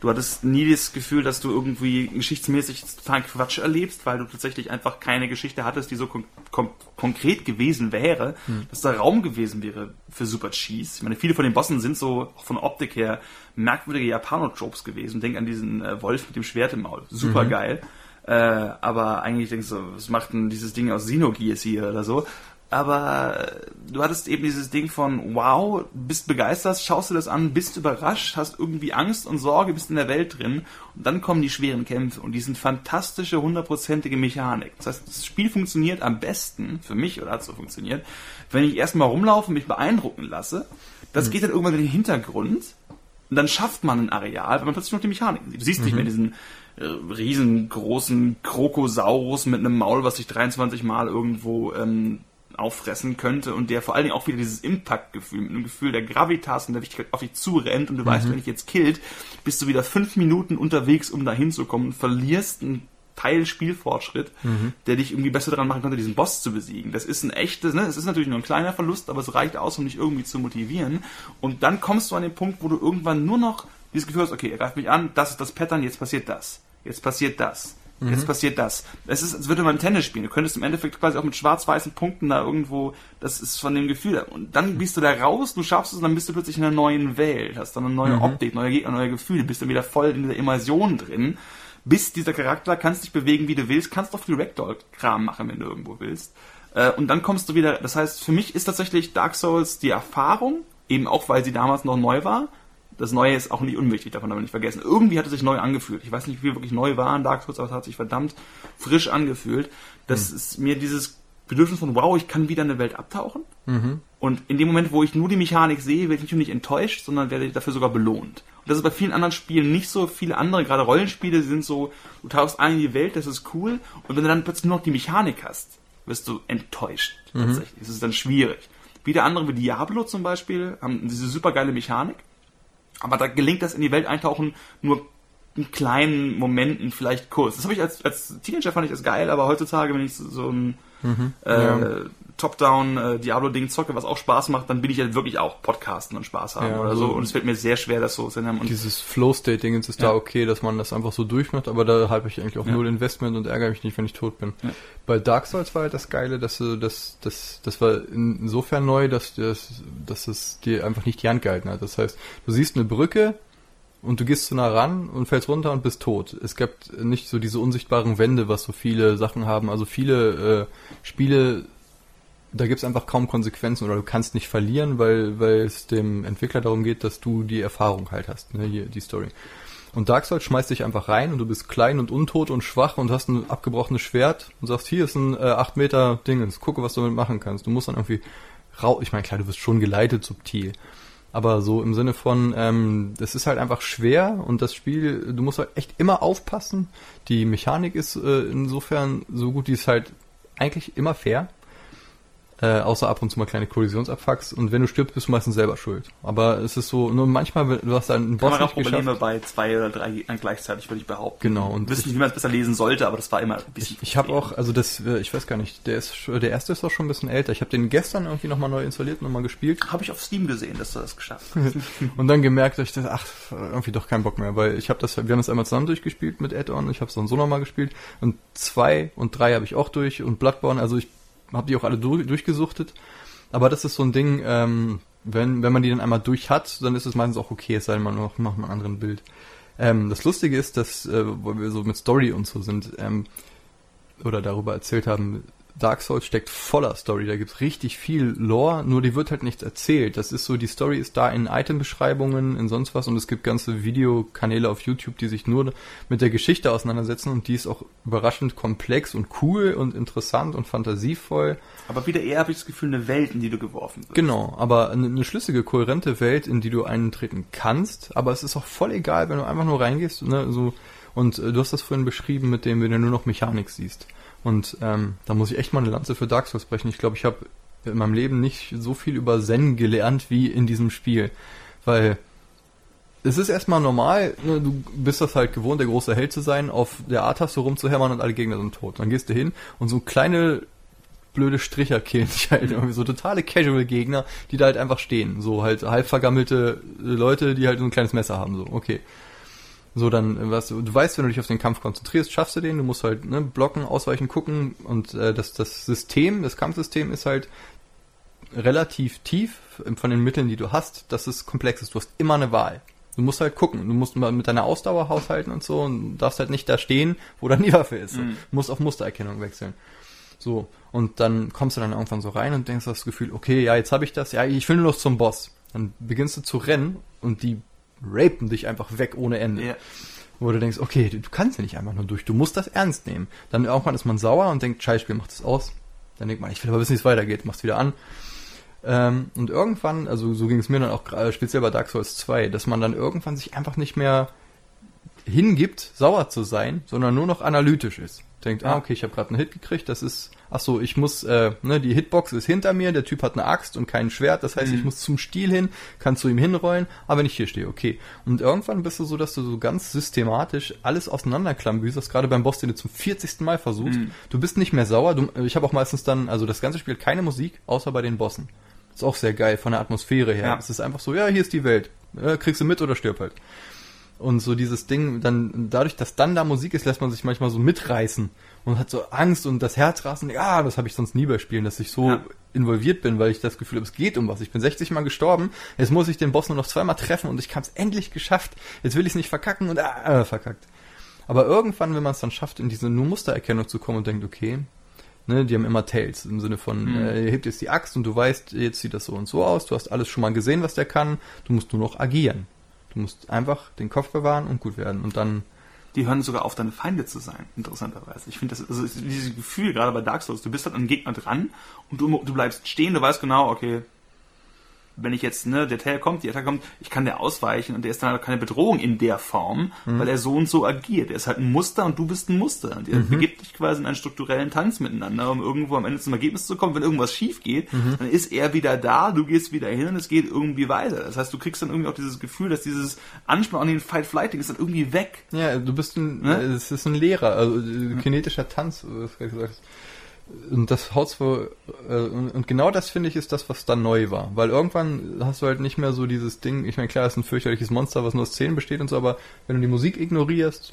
Du hattest nie das Gefühl, dass du irgendwie geschichtsmäßig total Quatsch erlebst, weil du tatsächlich einfach keine Geschichte hattest, die so kon kon konkret gewesen wäre, dass da Raum gewesen wäre für Super Cheese. Ich meine, viele von den Bossen sind so auch von Optik her merkwürdige Japano-Tropes gewesen. Denk an diesen äh, Wolf mit dem Schwert im Maul. Super geil. Äh, aber eigentlich denkst du, was macht denn dieses Ding aus Xenogears hier oder so? Aber äh, du hattest eben dieses Ding von, wow, bist begeistert, schaust du das an, bist überrascht, hast irgendwie Angst und Sorge, bist in der Welt drin. Und dann kommen die schweren Kämpfe und die sind fantastische, hundertprozentige Mechanik. Das heißt, das Spiel funktioniert am besten, für mich, oder hat so funktioniert, wenn ich erstmal rumlaufe und mich beeindrucken lasse. Das geht dann irgendwann in den Hintergrund und dann schafft man ein Areal, wenn man plötzlich noch die Mechanik sieht. Du siehst nicht mehr diesen äh, riesengroßen Krokosaurus mit einem Maul, was sich 23 Mal irgendwo ähm, auffressen könnte und der vor allen Dingen auch wieder dieses Impact-Gefühl, mit einem Gefühl der Gravitas und der Wichtigkeit auf dich zurennt und du weißt, wenn ich jetzt killt, bist du wieder fünf Minuten unterwegs, um da hinzukommen und verlierst einen Teil Spielfortschritt, der dich irgendwie besser daran machen konnte, diesen Boss zu besiegen. Das ist ein echtes, ne? Es ist natürlich nur ein kleiner Verlust, aber es reicht aus, um dich irgendwie zu motivieren. Und dann kommst du an den Punkt, wo du irgendwann nur noch dieses Gefühl hast, okay, er greift mich an, das ist das Pattern, jetzt passiert das. Jetzt passiert das. Mhm. Jetzt passiert das. Es ist, als würde man Tennis spielen. Du könntest im Endeffekt quasi auch mit schwarz-weißen Punkten da irgendwo, das ist von dem Gefühl. Und dann bist du da raus, du schaffst es und dann bist du plötzlich in einer neuen Welt, hast dann eine neue mhm. Optik, neue Gegner, neue Gefühle, bist dann wieder voll in dieser Immersion drin. Bist dieser Charakter, kannst dich bewegen, wie du willst, kannst auch viel Ragdoll-Kram machen, wenn du irgendwo willst. Äh, und dann kommst du wieder, das heißt, für mich ist tatsächlich Dark Souls die Erfahrung, eben auch weil sie damals noch neu war, das Neue ist auch nicht unwichtig, davon aber nicht vergessen. Irgendwie hat es sich neu angefühlt. Ich weiß nicht, wie wir wirklich neu waren, Dark Souls, aber es hat sich verdammt frisch angefühlt. Das mhm. ist mir dieses Bedürfnis von, wow, ich kann wieder in eine Welt abtauchen. Mhm. Und in dem Moment, wo ich nur die Mechanik sehe, werde ich nicht enttäuscht, sondern werde dafür sogar belohnt. Und das ist bei vielen anderen Spielen nicht so. Viele andere, gerade Rollenspiele, sind so, du tauchst ein in die Welt, das ist cool. Und wenn du dann plötzlich nur noch die Mechanik hast, wirst du enttäuscht. Mhm. Tatsächlich. Es ist dann schwierig. Wieder andere wie Diablo zum Beispiel haben diese super geile Mechanik. Aber da gelingt das in die Welt eintauchen nur in kleinen Momenten vielleicht kurz. Das habe ich als, als Teenager fand ich das geil, aber heutzutage, wenn ich so, so ein mhm, äh, ja. Top-Down äh, Diablo-Ding zocke, was auch Spaß macht, dann bin ich halt wirklich auch Podcasten und Spaß haben ja, oder so. Und es fällt mir sehr schwer, das so zu nennen. Dieses Flow-State-Ding ist ja. da okay, dass man das einfach so durchmacht, aber da habe ich eigentlich auch null Investment und ärgere mich nicht, wenn ich tot bin. Bei Dark Souls war halt das Geile, dass du das, das, das war insofern neu, dass, das, dass es dir einfach nicht die Hand gehalten hat. Das heißt, du siehst eine Brücke, und du gehst zu nah ran und fällst runter und bist tot. Es gibt nicht so diese unsichtbaren Wände, was so viele Sachen haben. Also viele äh, Spiele da gibt es einfach kaum Konsequenzen oder du kannst nicht verlieren, weil, weil es dem Entwickler darum geht, dass du die Erfahrung halt hast, ne, hier, die Story. Und Dark Souls schmeißt dich einfach rein und du bist klein und untot und schwach und hast ein abgebrochenes Schwert und sagst, hier ist ein äh, 8 Meter Dingens, gucke, was du damit machen kannst. Du musst dann irgendwie rau, ich meine, klar, du wirst schon geleitet subtil. Aber so im Sinne von, ähm, das ist halt einfach schwer und das Spiel, du musst halt echt immer aufpassen. Die Mechanik ist äh, insofern so gut, die ist halt eigentlich immer fair äh, außer ab und zu mal kleine Kollisionsabfucks. Und wenn du stirbst, bist du meistens selber schuld. Aber es ist so, nur manchmal, du hast einen Boss Kann man auch Probleme bei zwei oder drei gleichzeitig, würde ich behaupten. Genau. Und wissen nicht, wie man es besser lesen sollte, aber das war immer ein bisschen. Ich, ich habe auch, also das, äh, ich weiß gar nicht, der ist, der erste ist auch schon ein bisschen älter. Ich habe den gestern irgendwie nochmal neu installiert und nochmal gespielt. Habe ich auf Steam gesehen, dass du das geschafft hast. und dann gemerkt, dass ich das, ach, irgendwie doch keinen Bock mehr, weil ich habe das, wir haben das einmal zusammen durchgespielt mit Add-on, ich habe es dann so nochmal gespielt und zwei und drei habe ich auch durch und Bloodborne, also ich habe die auch alle durch, durchgesuchtet aber das ist so ein Ding, ähm, wenn, wenn man die dann einmal durch hat, dann ist es meistens auch okay, es sei denn, man noch macht ein anderes Bild. Ähm, das Lustige ist, dass, äh, wo wir so mit Story und so sind, ähm, oder darüber erzählt haben, Dark Souls steckt voller Story. Da gibt's richtig viel Lore, nur die wird halt nichts erzählt. Das ist so, die Story ist da in Itembeschreibungen, in sonst was und es gibt ganze Videokanäle auf YouTube, die sich nur mit der Geschichte auseinandersetzen und die ist auch überraschend komplex und cool und interessant und fantasievoll. Aber wieder eher habe ich das Gefühl, eine Welt, in die du geworfen wirst. Genau, aber eine, eine schlüssige, kohärente Welt, in die du eintreten kannst, aber es ist auch voll egal, wenn du einfach nur reingehst, ne, so, und äh, du hast das vorhin beschrieben, mit dem, wenn du nur noch Mechanik siehst. Und ähm, da muss ich echt mal eine Lanze für Dark Souls brechen. Ich glaube, ich habe in meinem Leben nicht so viel über Zen gelernt wie in diesem Spiel. Weil es ist erstmal normal, ne, du bist das halt gewohnt, der große Held zu sein, auf der A-Taste rumzuhämmern und alle Gegner sind tot. Dann gehst du hin und so kleine blöde Stricher killen sich halt irgendwie so totale Casual-Gegner, die da halt einfach stehen. So halt halb vergammelte Leute, die halt so ein kleines Messer haben, so, okay. So, dann, was, du weißt, wenn du dich auf den Kampf konzentrierst, schaffst du den, du musst halt ne, blocken, ausweichen, gucken und äh, das, das System, das Kampfsystem ist halt relativ tief von den Mitteln, die du hast, dass es komplex ist. Du hast immer eine Wahl. Du musst halt gucken. Du musst mal mit deiner Ausdauer haushalten und so und darfst halt nicht da stehen, wo dann die Waffe ist. Mhm. Du musst auf Mustererkennung wechseln. So. Und dann kommst du dann irgendwann so rein und denkst das Gefühl, okay, ja, jetzt habe ich das, ja, ich will nur noch zum Boss. Dann beginnst du zu rennen und die rapen dich einfach weg ohne Ende. Yeah. Wo du denkst, okay, du, kannst ja nicht einfach nur durch, du musst das ernst nehmen. Dann irgendwann ist man sauer und denkt, Scheißspiel, macht es aus. Dann denkt man, ich will aber wissen, wie es weitergeht, machst wieder an. Ähm, und irgendwann, also so ging es mir dann auch äh, speziell bei Dark Souls 2, dass man dann irgendwann sich einfach nicht mehr hingibt, sauer zu sein, sondern nur noch analytisch ist denkt, ah, okay, ich habe gerade einen Hit gekriegt, das ist, ach so, ich muss, äh, ne, die Hitbox ist hinter mir, der Typ hat eine Axt und kein Schwert, das heißt, mhm. ich muss zum Stiel hin, kann zu ihm hinrollen, aber wenn ich hier stehe, okay. Und irgendwann bist du so, dass du so ganz systematisch alles auseinanderklammbüserst, gerade beim Boss, den du zum 40. Mal versuchst. Mhm. Du bist nicht mehr sauer, du, ich habe auch meistens dann, also das ganze Spiel keine Musik, außer bei den Bossen. Ist auch sehr geil von der Atmosphäre her. Ja. Es ist einfach so, ja, hier ist die Welt. Äh, kriegst du mit oder stirb halt. Und so dieses Ding, dann, dadurch, dass dann da Musik ist, lässt man sich manchmal so mitreißen und hat so Angst und das Herz rasen. Ja, das habe ich sonst nie bei Spielen, dass ich so Ja. involviert bin, weil ich das Gefühl habe, es geht um was. Ich bin 60 Mal gestorben, jetzt muss ich den Boss nur noch zweimal treffen und ich habe es endlich geschafft. Jetzt will ich es nicht verkacken und ah, verkackt. Aber irgendwann, wenn man es dann schafft, in diese nur Mustererkennung zu kommen und denkt, okay, ne, die haben immer Tails im Sinne von, Mhm. äh, hebt jetzt die Axt und du weißt, jetzt sieht das so und so aus, du hast alles schon mal gesehen, was der kann, du musst nur noch agieren. Du musst einfach den Kopf bewahren und gut werden und dann Die hören sogar auf, deine Feinde zu sein, interessanterweise. Ich finde das, also dieses Gefühl, gerade bei Dark Souls, du bist halt an Gegner dran und du, du bleibst stehen, du weißt genau, okay, wenn ich jetzt, ne, der Tail kommt, die Attacke kommt, ich kann der ausweichen und der ist dann halt keine Bedrohung in der Form, weil er so und so agiert. Er ist halt ein Muster und du bist ein Muster. Und ihr begibt dich quasi in einen strukturellen Tanz miteinander, um irgendwo am Ende zum Ergebnis zu kommen. Wenn irgendwas schief geht, dann ist er wieder da, du gehst wieder hin und es geht irgendwie weiter. Das heißt, du kriegst dann irgendwie auch dieses Gefühl, dass dieses Anspannung an den Fight-Flighting ist dann irgendwie weg. Ja, du bist ein, Ne? es ist ein Lehrer, also äh, kinetischer Tanz, was du gerade gesagt hast. Und das haut zwar, äh, und, genau das finde ich ist das, was dann neu war. Weil irgendwann hast du halt nicht mehr so dieses Ding, ich meine, klar, es ist ein fürchterliches Monster, was nur aus Zähnen besteht und so, aber wenn du die Musik ignorierst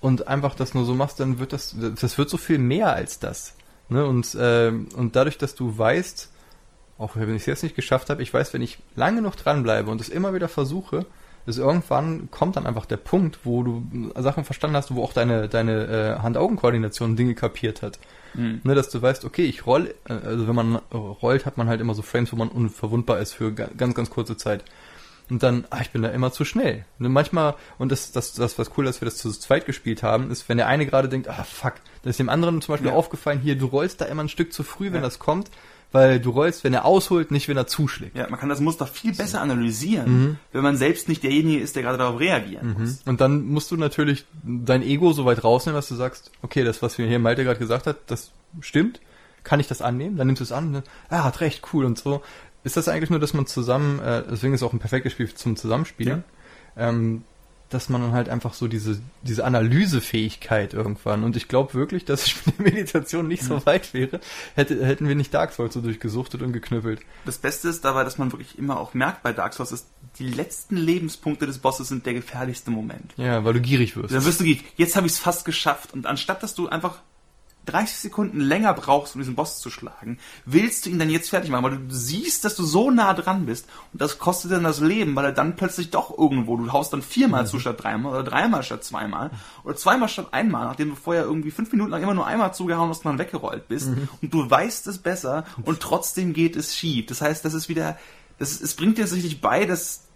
und einfach das nur so machst, dann wird das, das wird so viel mehr als das. Ne? Und, äh, und dadurch, dass du weißt, auch wenn ich es jetzt nicht geschafft habe, ich weiß, wenn ich lange noch dranbleibe und es immer wieder versuche, ist irgendwann kommt dann einfach der Punkt, wo du Sachen verstanden hast, wo auch deine, deine äh, Hand-Augen-Koordination Dinge kapiert hat. Mhm. Ne, dass du weißt, okay, ich roll, äh, also wenn man rollt, hat man halt immer so Frames, wo man unverwundbar ist für ga- ganz, ganz kurze Zeit. Und dann, ah, ich bin da immer zu schnell. Ne, manchmal, und das, das, das, was cool, dass wir das zu zweit gespielt haben, ist, wenn der eine gerade denkt, ah, fuck, da ist dem anderen zum Beispiel Ja. aufgefallen, hier, du rollst da immer ein Stück zu früh, wenn Ja. das kommt, weil du rollst, wenn er ausholt, nicht wenn er zuschlägt. Ja, man kann das Muster viel besser analysieren, wenn man selbst nicht derjenige ist, der gerade darauf reagieren muss. Und dann musst du natürlich dein Ego so weit rausnehmen, dass du sagst, okay, das, was mir hier Malte gerade gesagt hat, das stimmt. Kann ich das annehmen? Dann nimmst du es an. Ne? Ah, hat recht, cool und so. Ist das eigentlich nur, dass man zusammen, äh, deswegen ist es auch ein perfektes Spiel zum Zusammenspielen, ähm, dass man dann halt einfach so diese, diese Analysefähigkeit irgendwann, und ich glaube wirklich, dass ich mit der Meditation nicht so weit wäre, hätte, hätten wir nicht Dark Souls so durchgesuchtet und geknüppelt. Das Beste ist dabei, dass man wirklich immer auch merkt bei Dark Souls, ist, die letzten Lebenspunkte des Bosses sind der gefährlichste Moment. Ja, weil du gierig wirst. Dann wirst du gierig. Jetzt habe ich es fast geschafft. Und anstatt, dass du einfach 30 Sekunden länger brauchst, um diesen Boss zu schlagen, willst du ihn dann jetzt fertig machen, weil du siehst, dass du so nah dran bist. Und das kostet dann das Leben, weil er dann plötzlich doch irgendwo, du haust dann viermal zu statt dreimal oder dreimal statt zweimal oder zweimal statt einmal, nachdem du vorher irgendwie fünf Minuten lang immer nur einmal zugehauen hast und dann weggerollt bist. Und du weißt es besser und trotzdem geht es schief. Das heißt, das ist wieder, das es bringt dir tatsächlich bei, dass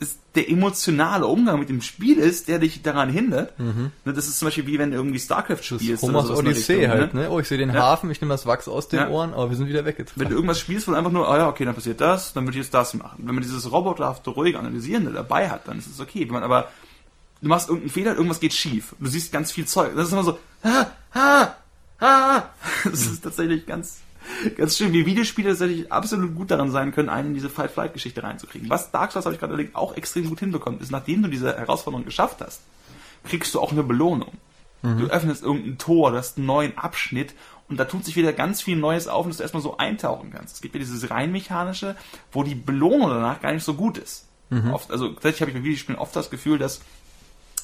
es der emotionale Umgang mit dem Spiel ist, der dich daran hindert. Ne, Das ist zum Beispiel wie wenn du irgendwie StarCraft spielst. ist Homers der Odyssee Richtung, halt, ne? ne? Oh, ich sehe den Ja. Hafen, ich nehme das Wachs aus den Ja. Ohren, aber wir sind wieder Wenn weggetragen. du irgendwas spielst, wo du einfach nur, ah ja, okay, dann passiert das, dann würde ich jetzt das machen. Wenn man dieses roboterhafte, ruhig analysierende dabei hat, dann ist es okay. Wenn man aber, du machst irgendeinen Fehler, irgendwas geht schief. Du siehst ganz viel Zeug. Das ist immer so, ah, ah, ah. Das ist tatsächlich ganz, ganz schön, wie Videospiele tatsächlich absolut gut daran sein können, einen in diese Fight-Flight-Geschichte reinzukriegen. Was Dark Souls, habe ich gerade überlegt, auch extrem gut hinbekommt, ist, nachdem du diese Herausforderung geschafft hast, kriegst du auch eine Belohnung. Du öffnest irgendein Tor, du hast einen neuen Abschnitt und da tut sich wieder ganz viel Neues auf und dass du erstmal so eintauchen kannst. Es gibt ja dieses rein mechanische, wo die Belohnung danach gar nicht so gut ist. Oft, also tatsächlich habe ich bei Videospielen oft das Gefühl, dass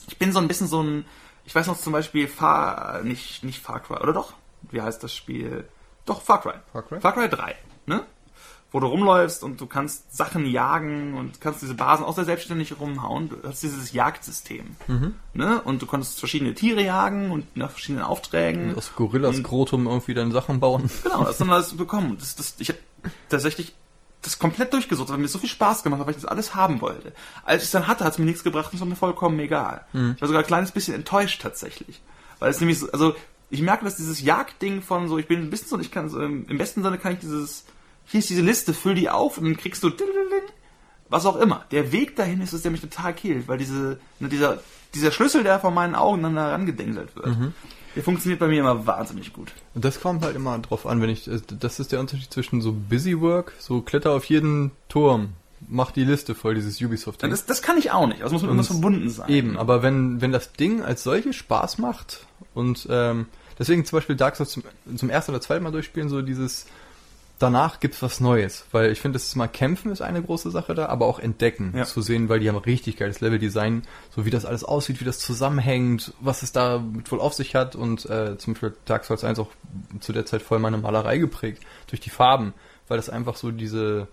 ich bin so ein bisschen so ein, ich weiß noch zum Beispiel Far, nicht, nicht Far Cry, oder doch? Wie heißt das Spiel? Doch, Far Cry. Far Cry? Far Cry 3, ne? Wo du rumläufst und du kannst Sachen jagen und kannst diese Basen auch sehr selbstständig rumhauen. Du hast dieses Jagdsystem. Ne? Und du konntest verschiedene Tiere jagen und nach verschiedenen Aufträgen. Aus Gorillas Und- Skrotum irgendwie dann Sachen bauen. Genau, das wir alles bekommen. Das, das, ich habe tatsächlich das komplett durchgesucht, weil mir so viel Spaß gemacht hat, weil ich das alles haben wollte. Als ich es dann hatte, hat es mir nichts gebracht und es war mir vollkommen egal. Ich war sogar ein kleines bisschen enttäuscht tatsächlich. Weil es nämlich so, also ich merke, dass dieses Jagdding von so, ich bin ein bisschen so, ich kann so, im besten Sinne kann ich dieses, hier ist diese Liste, füll die auf und dann kriegst du was auch immer. Der Weg dahin ist es, der mich total killt, weil diese, ne, dieser, dieser Schlüssel, der vor meinen Augen dann da herangedengselt wird, der funktioniert bei mir immer wahnsinnig gut. Und das kommt halt immer drauf an, wenn ich, äh, das ist der Unterschied zwischen so Busy Work, so kletter auf jeden Turm, mach die Liste voll, dieses Ja, Ubisoft-Ding. das, das kann ich auch nicht. Also muss mit irgendwas verbunden sein. Eben, aber wenn, wenn das Ding als solches Spaß macht und ähm, deswegen zum Beispiel Dark Souls zum, zum ersten oder zweiten Mal durchspielen, so dieses, danach gibt's was Neues, weil ich finde, das ist mal kämpfen ist eine große Sache da, aber auch entdecken Ja. zu sehen, weil die haben richtig geiles Leveldesign, so wie das alles aussieht, wie das zusammenhängt, was es da mit wohl auf sich hat. Und äh, zum Beispiel Dark Souls 1 auch zu der Zeit voll meine Malerei geprägt durch die Farben, weil das einfach so diese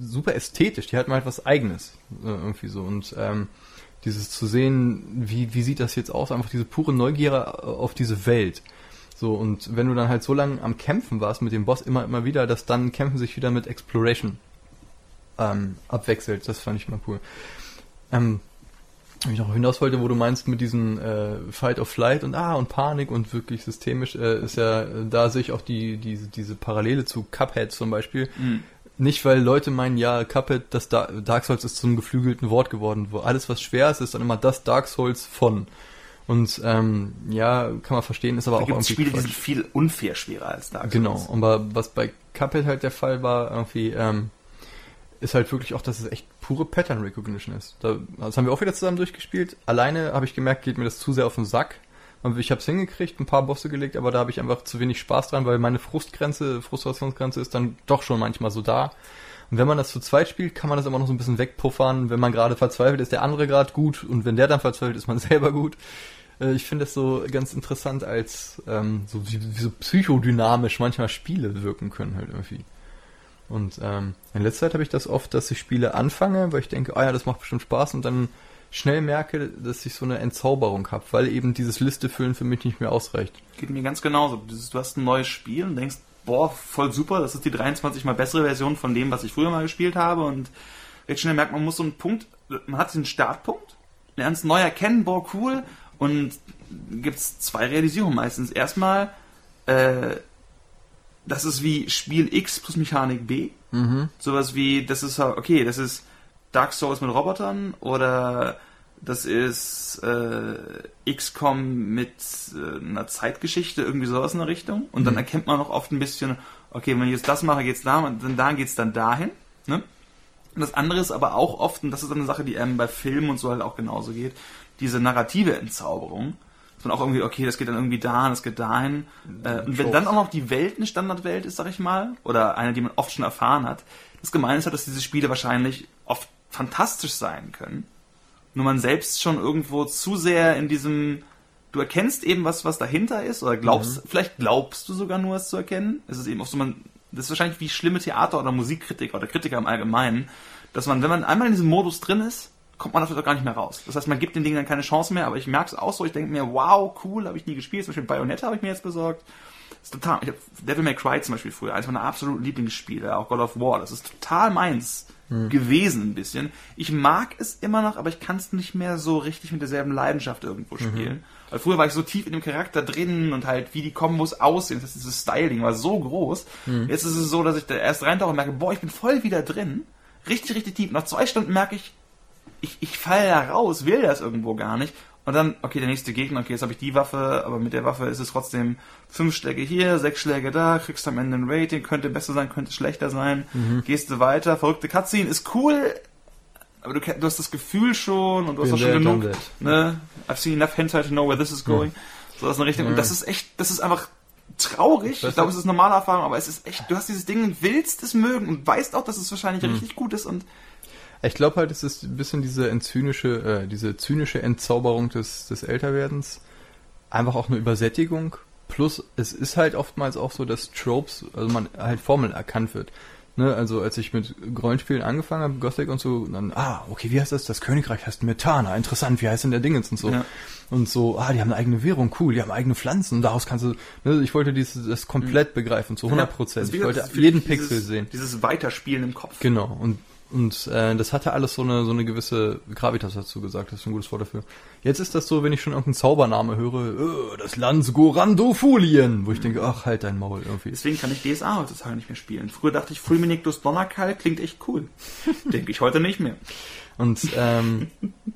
super ästhetisch, die hatten halt was Eigenes äh, irgendwie so. Und ähm, dieses zu sehen, wie wie sieht das jetzt aus, einfach diese pure Neugier auf diese Welt. So, und wenn du dann halt so lange am Kämpfen warst mit dem Boss immer, immer wieder, dass dann Kämpfen sich wieder mit Exploration ähm, abwechselt. Das fand ich mal cool. Ähm, wenn ich noch hinaus wollte, wo du meinst mit diesem äh, Fight of Flight und ah und Panik und wirklich systemisch, äh, ist ja, äh, da sehe ich auch die, diese, diese Parallele zu Cuphead zum Beispiel. Mhm. Nicht, weil Leute meinen, ja, Cuphead, das da Dark Souls ist zum geflügelten Wort geworden, wo alles, was schwer ist, ist dann immer das Dark Souls von. Und ähm, ja, kann man verstehen, ist aber Da auch irgendwie Spiele, die Quatsch. sind viel unfair schwerer als Dark Souls. Genau, aber was bei Cuphead halt der Fall war, irgendwie, ähm, ist halt wirklich auch, dass es echt pure Pattern Recognition ist. Da, das haben wir auch wieder zusammen durchgespielt. Alleine habe ich gemerkt, geht mir das zu sehr auf den Sack. Und ich habe es hingekriegt, ein paar Bosse gelegt, aber da habe ich einfach zu wenig Spaß dran, weil meine Frustgrenze, Frustrationsgrenze ist dann doch schon manchmal so da. Und wenn man das zu zweit spielt, kann man das immer noch so ein bisschen wegpuffern. Wenn man gerade verzweifelt, ist der andere gerade gut und wenn der dann verzweifelt, ist man selber gut. Äh, Ich finde es so ganz interessant, als ähm, so wie, wie so psychodynamisch manchmal Spiele wirken können halt irgendwie. Und ähm, in letzter Zeit habe ich das oft, dass ich Spiele anfange, weil ich denke, ah ja, das macht bestimmt Spaß und dann schnell merke, dass ich so eine Entzauberung habe, weil eben dieses Listefüllen für mich nicht mehr ausreicht. Geht mir ganz genauso. Du hast ein neues Spiel und denkst, boah, voll super, das ist die 23 mal bessere Version von dem, was ich früher mal gespielt habe und jetzt schnell merkt, man muss so einen Punkt, man hat diesen Startpunkt, lernt es neu erkennen, boah, cool und gibt's zwei Realisierungen meistens. Erstmal, äh, das ist wie Spiel X plus Mechanik B. Mhm. Sowas wie, das ist, okay, das ist Dark Souls mit Robotern oder das ist äh, XCOM mit äh, einer Zeitgeschichte, irgendwie sowas in der Richtung. Und dann Mhm. erkennt man auch oft ein bisschen, okay, wenn ich jetzt das mache, geht's da, und dann da geht's dann dahin. Ne? Und das andere ist aber auch oft, und das ist dann eine Sache, die einem bei Filmen und so halt auch genauso geht, diese narrative Entzauberung. Dass man auch irgendwie, okay, das geht dann irgendwie dahin, das geht dahin. Äh, und wenn dann auch noch die Welt eine Standardwelt ist, sag ich mal, oder eine, die man oft schon erfahren hat, das Gemeine ist halt, dass diese Spiele wahrscheinlich oft fantastisch sein können. Nur man selbst schon irgendwo zu sehr in diesem, du erkennst eben was, was dahinter ist, oder glaubst, vielleicht glaubst du sogar nur es zu erkennen. Es ist eben auch so, man, das ist wahrscheinlich wie schlimme Theater- oder Musikkritiker oder Kritiker im Allgemeinen, dass man, wenn man einmal in diesem Modus drin ist, kommt man dafür gar nicht mehr raus. Das heißt, man gibt den Dingen dann keine Chance mehr, aber ich merke es auch so, ich denke mir, wow, cool, habe ich nie gespielt. Zum Beispiel Bayonetta habe ich mir jetzt besorgt. Ist total, ich habe Devil May Cry zum Beispiel früher, eines meiner absoluten Lieblingsspiele, auch God of War, das ist total meins gewesen ein bisschen. Ich mag es immer noch, aber ich kann es nicht mehr so richtig mit derselben Leidenschaft irgendwo spielen. Weil früher war ich so tief in dem Charakter drin und halt, wie die Kombos aussehen, das ist dieses Styling war so groß. Jetzt ist es so, dass ich da erst reintauche und merke, boah, ich bin voll wieder drin. Richtig, richtig tief. Nach zwei Stunden merke ich, ich, ich falle da raus, will das irgendwo gar nicht. Und dann, okay, der nächste Gegner, okay, jetzt habe ich die Waffe, aber mit der Waffe ist es trotzdem fünf Schläge hier, sechs Schläge da, kriegst am Ende ein Rating, könnte besser sein, könnte schlechter sein, gehst du weiter, verrückte Cutscene, ist cool, aber du, du hast das Gefühl schon und du hast auch schon genug, ne, I've seen enough hentai to know where this is going, so aus einer Richtung, und das ist echt, das ist einfach traurig, ich glaube, ist- es ist normale Erfahrung, aber es ist echt, du hast dieses Ding und willst es mögen und weißt auch, dass es wahrscheinlich richtig gut ist und Ich glaube halt, es ist ein bisschen diese zynische, äh, diese zynische Entzauberung des, des Älterwerdens. Einfach auch eine Übersättigung. Plus, es ist halt oftmals auch so, dass Tropes, also man halt Formel erkannt wird. Ne, also als ich mit Rollenspielen angefangen habe, Gothic und so, dann, ah, okay, wie heißt das? Das Königreich heißt Metana, interessant, wie heißt denn der Dingens und so. Ja. Und so, ah, die haben eine eigene Währung, cool, die haben eigene Pflanzen, daraus kannst du, ne, ich wollte dieses, das komplett begreifen, zu 100 Prozent. Wie Ich wollte jeden Pixel dieses, sehen. Dieses Weiterspielen im Kopf. Genau, und, und äh, das hatte alles so eine, so eine gewisse Gravitas dazu gesagt, das ist ein gutes Wort dafür. Jetzt ist das so, wenn ich schon irgendeinen Zaubername höre, äh, das Land Gorandofulien, wo ich denke, ach, halt dein Maul irgendwie. Deswegen kann ich DSA heutzutage nicht mehr spielen. Früher dachte ich, Fulminictus Donnerkall klingt echt cool. Denke ich heute nicht mehr. Und ähm,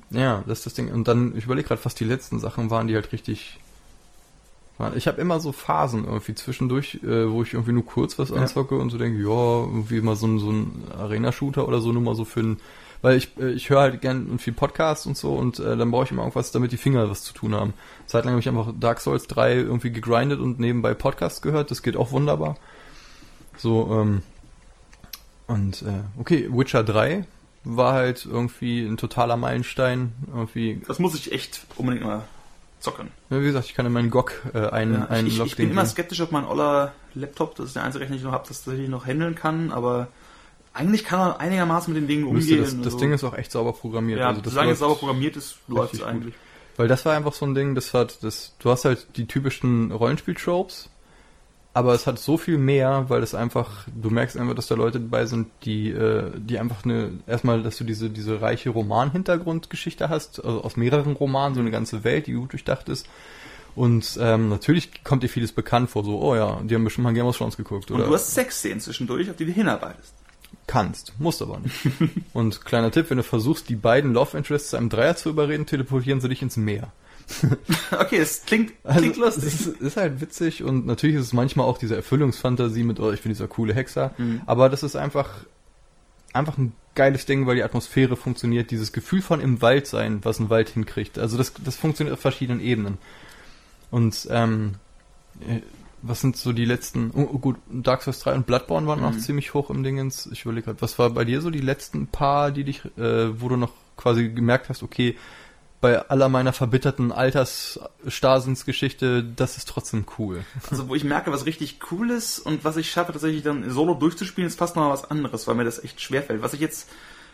ja, das ist das Ding. Und dann, ich überlege gerade, was die letzten Sachen waren, die halt richtig. Ich habe immer so Phasen irgendwie zwischendurch, äh, wo ich irgendwie nur kurz was Ja. anzocke und so denke, ja, irgendwie mal so ein, so ein Arena-Shooter oder so, nur mal so für ein. Weil ich, äh, ich höre halt gern und viel Podcasts und so und äh, dann brauche ich immer irgendwas, damit die Finger was zu tun haben. Zeitlang habe ich einfach Dark Souls 3 irgendwie gegrindet und nebenbei Podcasts gehört, das geht auch wunderbar. So, ähm, Und äh, okay, Witcher 3 war halt irgendwie ein totaler Meilenstein. Irgendwie. Das muss ich echt unbedingt mal zocken. Ja, wie gesagt, ich kann in meinen GOG äh, ein, Ja, ein ich, ich, ich bin immer skeptisch, ob mein oller Laptop, das ist der einzige Rechner, den ich noch habe, das tatsächlich noch handeln kann, aber eigentlich kann er einigermaßen mit den Dingen umgehen. das, das also, Ding ist auch echt sauber programmiert. ja, also das solange es sauber programmiert ist, läuft es eigentlich. Weil das war einfach so ein Ding, das hat, das, du hast halt die typischen Rollenspiel-Tropes, aber es hat so viel mehr, weil es einfach, du merkst einfach, dass da Leute dabei sind, die, äh, die einfach eine, erstmal, dass du diese, diese reiche Roman-Hintergrundgeschichte hast, also aus mehreren Romanen, so eine ganze Welt, die gut durchdacht ist. Und ähm, natürlich kommt dir vieles bekannt vor, so, oh ja, die haben bestimmt mal Game of Thrones geguckt. Und Oder du hast Sexszenen zwischendurch, auf die du hinarbeitest. kannst, musst aber nicht. Und kleiner Tipp, wenn du versuchst, die beiden Love Interests zu einem Dreier zu überreden, teleportieren sie dich ins Meer. Okay, es klingt, Also, klingt lustig. Es ist, ist halt witzig und natürlich ist es manchmal auch diese Erfüllungsfantasie mit, oh, ich bin dieser coole Hexer. Mhm. Aber das ist einfach, einfach ein geiles Ding, weil die Atmosphäre funktioniert. Dieses Gefühl von im Wald sein, was ein Wald hinkriegt. Also das, das funktioniert auf verschiedenen Ebenen. Und, ähm, äh, was sind so die letzten, oh, oh, gut, Dark Souls 3 und Bloodborne waren auch Mhm. ziemlich hoch im Dingens. Ich überlege gerade, was war bei dir so die letzten paar, die dich, äh, wo du noch quasi gemerkt hast, okay, bei aller meiner verbitterten Altersstasensgeschichte, das ist trotzdem cool. Also wo ich merke, was richtig cool ist und was ich schaffe, tatsächlich dann solo durchzuspielen, ist fast noch mal was anderes, weil mir das echt schwerfällt. Was ich jetzt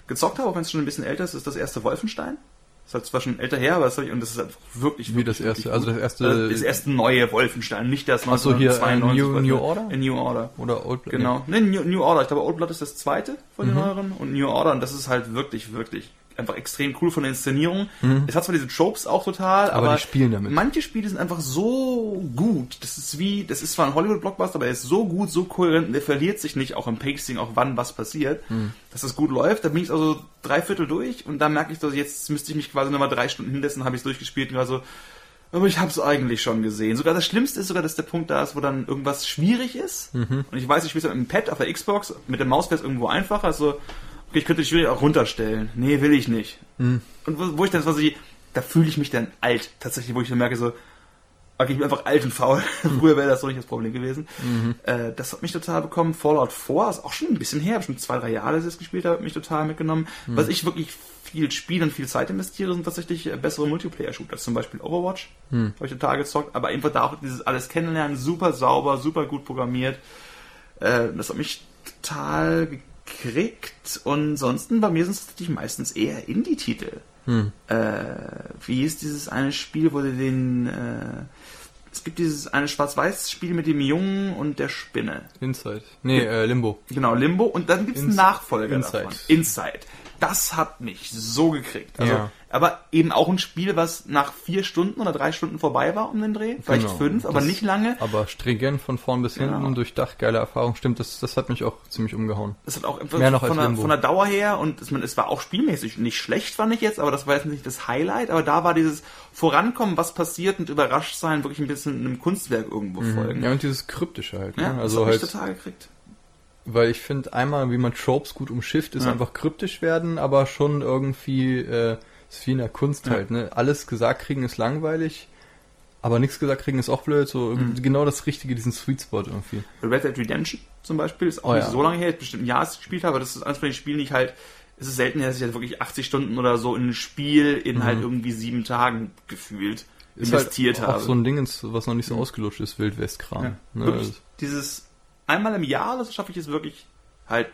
gezockt habe, auch wenn es schon ein bisschen älter ist, ist das erste Wolfenstein. Das ist halt zwar schon älter her, aber das ich, und das ist halt wirklich, Wie das wirklich, erste, wirklich also das erste, Also das erste neue Wolfenstein, nicht das Ach so, hier, äh, 1992 New- New Order? Äh, New Order. oder Old Genau. Nee, New, New Order. Ich glaube, Old Blood ist das zweite von den Mhm. neueren und New Order und das ist halt wirklich, wirklich einfach extrem cool von der Inszenierung. Mhm. Es hat zwar diese Tropes auch total, Aber aber, die spielen damit. manche Spiele sind einfach so gut. Das ist wie, das ist zwar ein Hollywood-Blockbuster, aber er ist so gut, so kohärent und er verliert sich nicht auch im Pacing, auch wann was passiert, Mhm. dass das gut läuft. Da bin ich also drei Viertel durch und da merke ich, dass jetzt müsste ich mich quasi nochmal drei Stunden hinsetzen, habe ich es durchgespielt und war so, aber ich habe es eigentlich schon gesehen. Sogar das Schlimmste ist sogar, dass der Punkt da ist, wo dann irgendwas schwierig ist. Mhm. Und ich weiß, ich spiele es mit dem Pad auf der Xbox, mit dem Maus wäre es irgendwo einfacher. Also, ich könnte die Schwierigkeit auch runterstellen. Nee, will ich nicht. Mhm. Und wo, wo ich dann quasi, da fühle ich mich dann alt, tatsächlich, wo ich dann merke so, okay, ich bin einfach alt und faul. Früher wäre das so nicht das Problem gewesen. Mhm. Äh, das hat mich total bekommen. Fallout 4 ist auch schon ein bisschen her, schon zwei, drei Jahre, dass ich es gespielt habe, hat mich total mitgenommen. Mhm. Was ich wirklich viel spiele und viel Zeit investiere, sind tatsächlich äh, bessere Multiplayer-Shooter, zum Beispiel Overwatch. Hm. Habe ich total gezockt, aber einfach da auch dieses alles kennenlernen, super sauber, super gut programmiert. Äh, das hat mich total gekriegt. Und ansonsten bei mir sind es tatsächlich meistens eher Indie-Titel. Hm. Äh, wie ist dieses eine Spiel, wo du den. Äh, es gibt dieses eine Schwarz-Weiß-Spiel mit dem Jungen und der Spinne. Inside. Nee, äh, Limbo. Genau, Limbo. Und dann gibt es einen Nachfolger Inside. davon. Inside. Das hat mich so gekriegt. Also, Ja. Aber eben auch ein Spiel, was nach vier Stunden oder drei Stunden vorbei war um den Dreh. Vielleicht Genau. fünf, aber Das- nicht lange. Aber stringent von vorn bis hinten Genau. und durchdacht, geile Erfahrung. Stimmt, das, das hat mich auch ziemlich umgehauen. Das hat auch Mehr noch von, als der, von der Dauer her und es, es war auch spielmäßig nicht schlecht, fand ich jetzt, aber das war jetzt nicht das Highlight. Aber da war dieses Vorankommen, was passiert und überrascht sein, wirklich ein bisschen einem Kunstwerk irgendwo folgen. Ja, und dieses Kryptische halt. Ja, Ne? das Also hat mich halt, total gekriegt. Weil ich finde, einmal, wie man Tropes gut umschifft, ist Ja. einfach kryptisch werden, aber schon irgendwie, äh, ist wie in der Kunst Ja. halt, ne? Alles gesagt kriegen ist langweilig, aber nichts gesagt kriegen ist auch blöd, so Mhm. genau das Richtige, diesen Sweet Spot irgendwie. Red Dead Redemption zum Beispiel ist auch Oh nicht ja. so lange her, jetzt bestimmt ein Jahr gespielt habe, aber das ist eines von den Spielen, die ich halt, es ist selten, dass ich halt wirklich 80 Stunden oder so in ein Spiel in halt irgendwie sieben Tagen gefühlt Ist investiert halt habe. auch so ein Ding, was noch nicht so Mhm. ausgelutscht ist, Wildwestkram. Ja. Ne? Wirklich, dieses einmal im Jahr, das schaffe ich es wirklich halt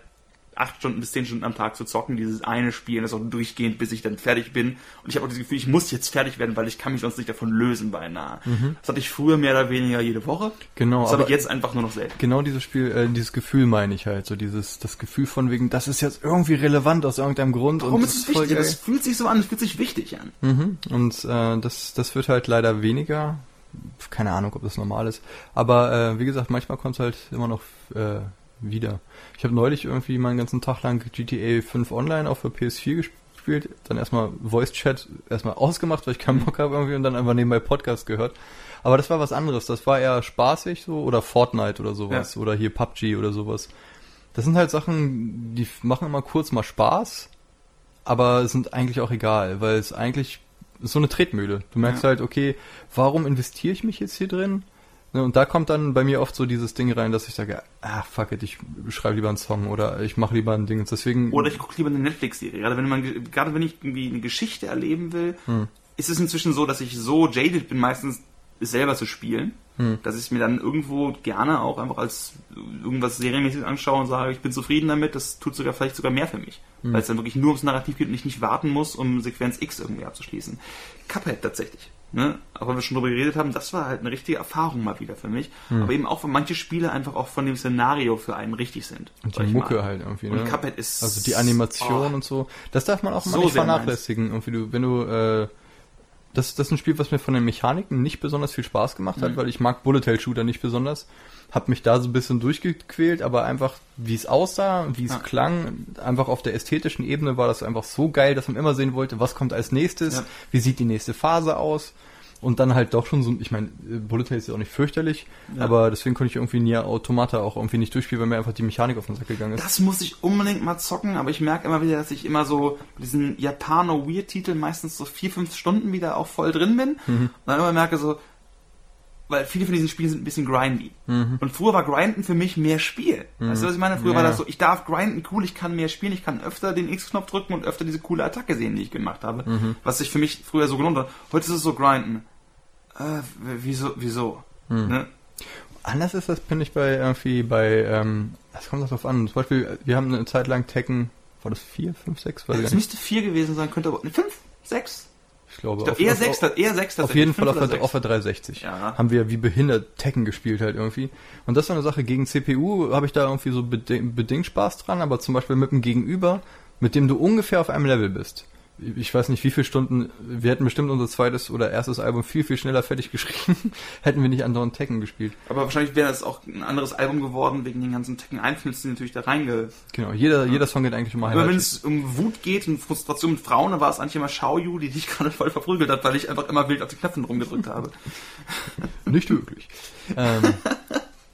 acht Stunden bis zehn Stunden am Tag zu zocken, dieses eine Spiel, das auch durchgehend, bis ich dann fertig bin. Und ich habe auch das Gefühl, ich muss jetzt fertig werden, weil ich kann mich sonst nicht davon lösen beinahe. Das hatte ich früher mehr oder weniger jede Woche. Genau, Das habe ich jetzt einfach nur noch selten. genau dieses Spiel, äh, dieses Gefühl meine ich halt, so dieses, das Gefühl von wegen, das ist jetzt irgendwie relevant aus irgendeinem Grund. Warum und ist es wichtig? Das fühlt sich so an, das fühlt sich wichtig an. Mhm. Und äh, das, das wird halt leider weniger. Keine Ahnung, ob das normal ist. Aber äh, wie gesagt, manchmal kommt es halt immer noch äh, wieder. Ich habe neulich irgendwie meinen ganzen Tag lang GTA 5 Online auf der PS4 gespielt. Dann erstmal Voice Chat erstmal ausgemacht, weil ich keinen Bock habe irgendwie und dann einfach nebenbei Podcast gehört. Aber das war was anderes. Das war eher spaßig so oder Fortnite oder sowas oder hier PUBG oder sowas. Das sind halt Sachen, die machen immer kurz mal Spaß, aber sind eigentlich auch egal, weil es eigentlich so eine Tretmühle. Du merkst Ja. halt, okay, warum investiere ich mich jetzt hier drin? Ne, Und da kommt dann bei mir oft so dieses Ding rein, dass ich sage, ah, fuck it, ich schreibe lieber einen Song oder ich mache lieber ein Ding. Deswegen. Oder ich gucke lieber eine Netflix-Serie. Gerade wenn man, gerade wenn ich irgendwie eine Geschichte erleben will, ist es inzwischen so, dass ich so jaded bin, meistens es selber zu spielen, dass ich es mir dann irgendwo gerne auch einfach als irgendwas serienmäßig anschaue und sage, ich bin zufrieden damit, das tut sogar vielleicht sogar mehr für mich. Weil es dann wirklich nur ums Narrativ geht und ich nicht warten muss, um Sequenz X irgendwie abzuschließen. Cuphead tatsächlich. Ne? Auch wenn wir schon drüber geredet haben, das war halt eine richtige Erfahrung mal wieder für mich. Aber eben auch, weil manche Spiele einfach auch von dem Szenario für einen richtig sind. Und die Mucke mal. halt irgendwie, Und ne? Cuphead ist. Also die Animation Oh. und so. Das darf man auch mal So nicht vernachlässigen. Irgendwie du, wenn du, äh, das, das ist ein Spiel, was mir von den Mechaniken nicht besonders viel Spaß gemacht Mhm. hat, weil ich mag Bullet Hell Shooter nicht besonders. Hab mich da so ein bisschen durchgequält, aber einfach, wie es aussah, wie es Ja. klang, einfach auf der ästhetischen Ebene war das einfach so geil, dass man immer sehen wollte, was kommt als nächstes, Ja. wie sieht die nächste Phase aus. Und dann halt doch schon so, ich meine, Bullet Hell ist ja auch nicht fürchterlich, Ja. aber deswegen konnte ich irgendwie Nier Automata auch irgendwie nicht durchspielen, weil mir einfach die Mechanik auf den Sack gegangen ist. Das muss ich unbedingt mal zocken, aber ich merke immer wieder, dass ich immer so mit diesen Japano-Weird-Titeln meistens so vier, fünf Stunden wieder auch voll drin bin. Mhm. Und dann immer merke so, weil viele von diesen Spielen sind ein bisschen grindy. Mhm. Und früher war Grinden für mich mehr Spiel. Weißt du, was ich meine? Früher Ja. war das so, ich darf grinden, cool, ich kann mehr spielen, ich kann öfter den X-Knopf drücken und öfter diese coole Attacke sehen, die ich gemacht habe. Mhm. Was sich für mich früher so gelohnt hat. Heute ist es so grinden. Äh, wieso, wieso? Mhm. Ne? Anders ist das, finde ich, bei irgendwie bei, ähm, das kommt darauf an. Zum Beispiel, wir haben eine Zeit lang Tekken, war das vier, fünf, sechs? Weiß ich Es gar nicht. müsste vier gewesen sein, könnte aber, ne, fünf, sechs? Ich glaube, Ich glaub, auf- eher auf- sechs, eher sechs Auf jeden Fall auf der, auf der 360 Ja. haben wir wie behindert Tekken gespielt halt irgendwie. Und das war eine Sache, gegen CPU habe ich da irgendwie so beding bedingt Spaß dran, aber zum Beispiel mit dem Gegenüber, mit dem du ungefähr auf einem Level bist. Ich weiß nicht, wie viele Stunden, wir hätten bestimmt unser zweites oder erstes Album viel, viel schneller fertig geschrieben, hätten wir nicht andauernd Tekken gespielt. Aber wahrscheinlich wäre das auch ein anderes Album geworden, wegen den ganzen Tekken-Einflüssen, die natürlich da reinge... Genau, jeder, jeder Song geht eigentlich Aber wenn es um Wut geht und Frustration mit Frauen, dann war es eigentlich immer Xiaoyu, die dich gerade voll verprügelt hat, weil ich einfach immer wild auf die Knöpfe rumgedrückt habe. Nicht wirklich. ähm,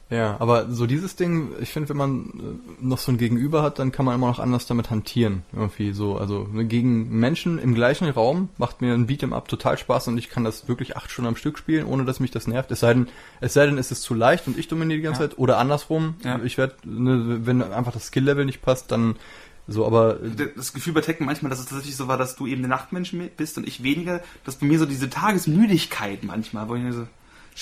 ja, aber so dieses Ding, ich finde, wenn man äh, noch so ein Gegenüber hat, dann kann man immer noch anders damit hantieren. Irgendwie so. Also ne, gegen Menschen im gleichen Raum macht mir ein Beat'em Up total Spaß und ich kann das wirklich acht Stunden am Stück spielen, ohne dass mich das nervt. Es sei denn, es sei denn, es ist zu leicht und ich dominiere die ganze Ja. Zeit. Oder andersrum. Ja. Ich werde, ne, wenn einfach das Skill-Level nicht passt, dann so, aber äh, Das Gefühl bei Tekken manchmal, dass es tatsächlich so war, dass du eben der Nachtmensch bist und ich weniger, dass bei mir so diese Tagesmüdigkeit manchmal, wo ich mir so,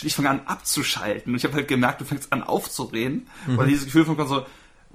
ich fange an abzuschalten und ich habe halt gemerkt, du fängst an aufzureden, Mhm. weil dieses Gefühl von so,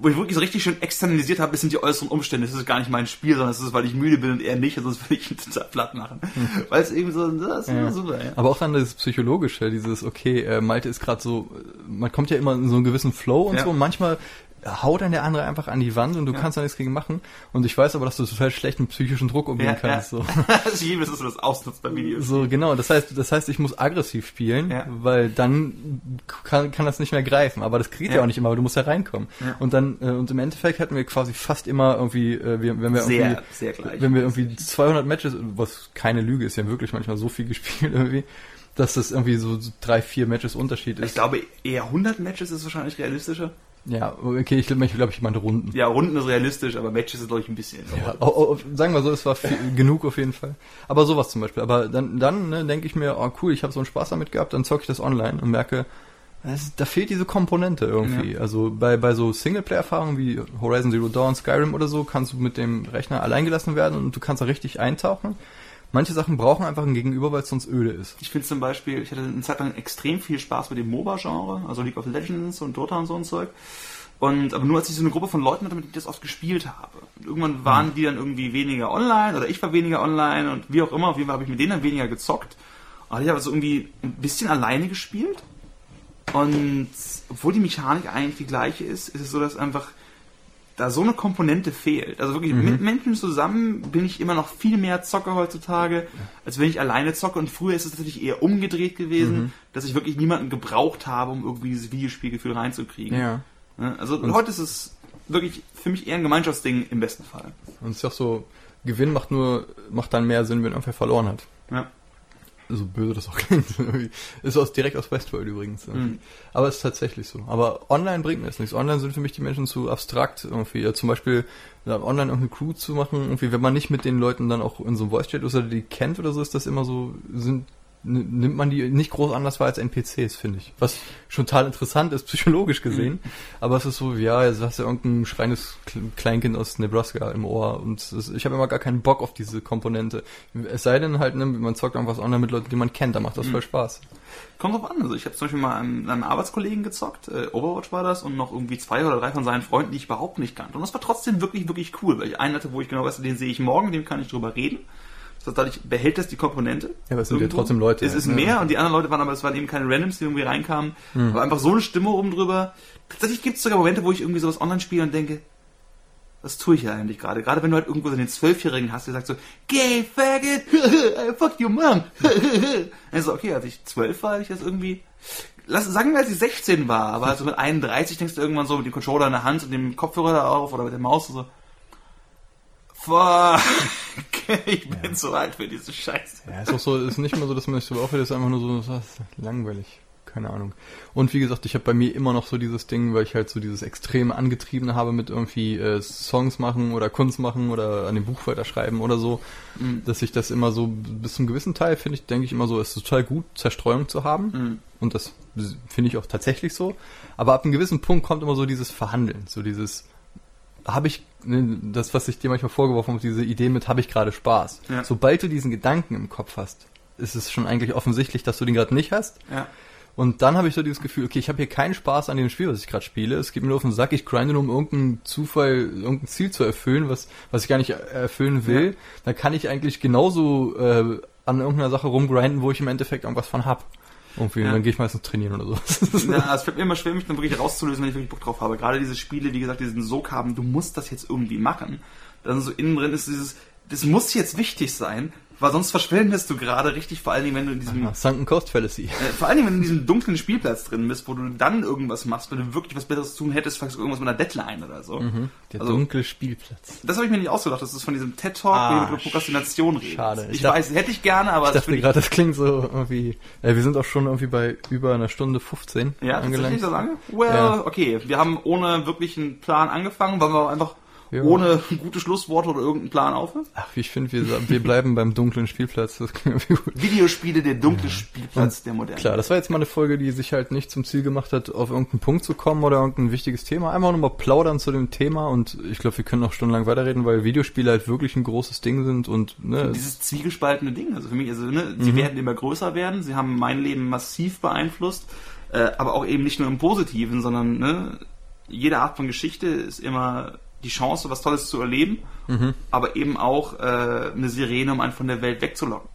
wo ich wirklich so richtig schön externalisiert habe, sind die äußeren Umstände, das ist gar nicht mein Spiel, sondern es ist, weil ich müde bin und er nicht, also das will ich ihn total platt machen. Weil es eben so, das ist. Ja. super, ja. Aber auch dann das Psychologische, dieses, okay, äh, Malte ist gerade so, äh, man kommt ja immer in so einen gewissen Flow und Ja. so, und manchmal haut dann der andere einfach an die Wand und du Ja. kannst da nichts gegen machen. Und ich weiß aber, dass du total schlecht mit psychischen Druck umgehen Ja, kannst. ja. So. das liebe es, dass du das ausnutzt bei Videos. so, genau. Das heißt, das heißt, ich muss aggressiv spielen, Ja. weil dann kann, kann das nicht mehr greifen. Aber das geht ja, auch nicht immer, weil du musst ja reinkommen. Und dann, äh, und im Endeffekt hatten wir quasi fast immer irgendwie, äh, wir- wenn wir Sehr, irgendwie sehr gleich. wenn wir irgendwie 200 Matches, was keine Lüge ist, ja wirklich manchmal so viel gespielt irgendwie, dass das irgendwie so drei, vier Matches Unterschied Ich ist. glaube, eher 100 Matches ist wahrscheinlich realistischer. Ja, okay, ich glaube, ich, glaub, ich meinte Runden. Ja, Runden ist realistisch, aber Matches ist, glaube ich, ein bisschen. Ja, au- au- sagen wir so, es war viel, genug auf jeden Fall. Aber sowas zum Beispiel. Aber dann, dann ne, denke ich mir, oh cool, ich habe so einen Spaß damit gehabt, dann zocke ich das online und merke, es, da fehlt diese Komponente irgendwie. Also bei, bei so Singleplayer-Erfahrungen wie Horizon Zero Dawn, Skyrim oder so, kannst du mit dem Rechner alleingelassen werden und du kannst da richtig eintauchen. Manche Sachen brauchen einfach ein Gegenüber, weil es sonst öde ist. Ich finde zum Beispiel, ich hatte eine Zeit lang extrem viel Spaß mit dem MOBA-Genre, also League of Legends und Dota und so ein Zeug. Und aber nur als ich so eine Gruppe von Leuten hatte, mit denen ich das oft gespielt habe. Und irgendwann waren die dann irgendwie weniger online oder ich war weniger online und wie auch immer, auf jeden Fall habe ich mit denen dann weniger gezockt. Und ich habe also irgendwie ein bisschen alleine gespielt. Und obwohl die Mechanik eigentlich die gleiche ist, ist es so, dass einfach da so eine Komponente fehlt. Also wirklich mit Menschen zusammen bin ich immer noch viel mehr Zocker heutzutage, als wenn ich alleine zocke. Und früher ist es natürlich eher umgedreht gewesen, dass ich wirklich niemanden gebraucht habe, um irgendwie dieses Videospielgefühl reinzukriegen. Ja. Ne? Also Und- heute ist es wirklich für mich eher ein Gemeinschaftsding im besten Fall. Und es ist auch so, Gewinn macht nur, macht dann mehr Sinn, wenn irgendwer verloren hat. Ja. So böse das auch klingt. ist aus, direkt aus Westworld übrigens. Mhm. Aber es ist tatsächlich so. Aber online bringt mir das nichts. Online sind für mich die Menschen zu abstrakt irgendwie. Ja, zum Beispiel online irgendeine Crew zu machen, irgendwie, wenn man nicht mit den Leuten dann auch in so einem Voice-Chat ist oder die kennt oder so, ist das immer so, sind nimmt man die nicht groß anders wahr als NPCs, finde ich. Was schon total interessant ist, psychologisch gesehen. Mhm. Aber es ist so, ja, jetzt hast du irgendein schreiendes Kle- Kleinkind aus Nebraska im Ohr und ist, ich habe immer gar keinen Bock auf diese Komponente. Es sei denn halt, ne, man zockt irgendwas online mit Leuten, die man kennt, da macht das Mhm. voll Spaß. Kommt drauf an. Also ich habe zum Beispiel mal einen, einen Arbeitskollegen gezockt, äh, Overwatch war das, und noch irgendwie zwei oder drei von seinen Freunden, die ich überhaupt nicht kannte. Und das war trotzdem wirklich, wirklich cool, weil ich einen hatte, wo ich genau weiß, den sehe ich morgen, dem kann ich drüber reden. Dadurch behält das die Komponente. Ja, aber es sind ja trotzdem Leute, Es ist ne? mehr und die anderen Leute waren aber, es waren eben keine Randoms, die irgendwie reinkamen. Aber einfach so eine Stimme oben drüber. Tatsächlich gibt es sogar Momente, wo ich irgendwie sowas online spiele und denke, was tue ich hier eigentlich gerade? Gerade wenn du halt irgendwo so den Zwölfjährigen hast, der sagt so, gay, faggot, fuck your mom. also okay, als ich zwölf war, hatte ich das irgendwie, lass, sagen wir, als ich 16 war, aber also mit 31 denkst du irgendwann so mit dem Controller in der Hand und dem Kopfhörer da auf oder mit der Maus so, fuck, ich bin zu alt für diese Scheiße. Ja, ist auch so, ist nicht mal so, dass man sich so aufhört, ist einfach nur so, das ist langweilig. Keine Ahnung. Und wie gesagt, ich habe bei mir immer noch so dieses Ding, weil ich halt so dieses extreme Angetriebene habe mit irgendwie äh, Songs machen oder Kunst machen oder an dem Buch weiterschreiben oder so, Mhm. dass ich das immer so bis zum gewissen Teil finde ich, denke ich immer so, es ist total gut, Zerstreuung zu haben. Mhm. Und das finde ich auch tatsächlich so. Aber ab einem gewissen Punkt kommt immer so dieses Verhandeln, so dieses habe ich ne, das, was ich dir manchmal vorgeworfen habe, diese Idee mit, habe ich gerade Spaß. Ja. Sobald du diesen Gedanken im Kopf hast, ist es schon eigentlich offensichtlich, dass du den gerade nicht hast. Ja. Und dann habe ich so dieses Gefühl, okay, ich habe hier keinen Spaß an dem Spiel, was ich gerade spiele. Es geht mir nur auf den Sack, ich grinde nur, um irgendeinen Zufall, irgendein Ziel zu erfüllen, was, was ich gar nicht erfüllen will. Ja. Dann kann ich eigentlich genauso äh, an irgendeiner Sache rumgrinden, wo ich im Endeffekt irgendwas von hab. Irgendwie, Ja. und dann gehe ich meistens trainieren oder so. Ja, es fällt mir immer schwer, mich dann wirklich rauszulösen, wenn ich wirklich Bock drauf habe. Gerade diese Spiele, wie gesagt, diesen Sog haben, du musst das jetzt irgendwie machen. Dann so innen drin ist dieses, das muss jetzt wichtig sein, weil sonst verschwendest du gerade richtig, vor allen Dingen, wenn du in diesem, Ja, Sunken Cost Fallacy. äh, vor allen Dingen, wenn du in diesem dunklen Spielplatz drin bist, wo du dann irgendwas machst, wenn du wirklich was Besseres tun hättest, vielleicht irgendwas mit einer Deadline oder so. Der Also- dunkle Spielplatz. Das habe ich mir nicht ausgedacht, das ist von diesem TED-Talk, Ah, wo wir über Prokrastination reden. schade. Ich, Ich dachte- weiß, hätte ich gerne, aber Ich das dachte gerade, das klingt so irgendwie. Äh, wir sind auch schon irgendwie bei über einer Stunde 15 ja, tatsächlich so lange? Well, Ja. okay, wir haben ohne wirklichen Plan angefangen, weil wir einfach Ja. ohne gute Schlussworte oder irgendeinen Plan aufhören. Ach, ich finde, wir, wir bleiben beim dunklen Spielplatz. Das klingt gut. Videospiele, der dunkle Spielplatz der Moderne. Klar, das war jetzt mal eine Folge, die sich halt nicht zum Ziel gemacht hat, auf irgendeinen Punkt zu kommen oder irgendein wichtiges Thema. Einfach nur mal plaudern zu dem Thema und ich glaube, wir können noch stundenlang weiterreden, weil Videospiele halt wirklich ein großes Ding sind und ne, Dieses zwiegespaltene Ding, also für mich, also ne, Mhm. sie werden immer größer werden, sie haben mein Leben massiv beeinflusst, äh, aber auch eben nicht nur im Positiven, sondern ne, jede Art von Geschichte ist immer die Chance, was Tolles zu erleben, mhm. aber eben auch äh, eine Sirene, um einen von der Welt wegzulocken.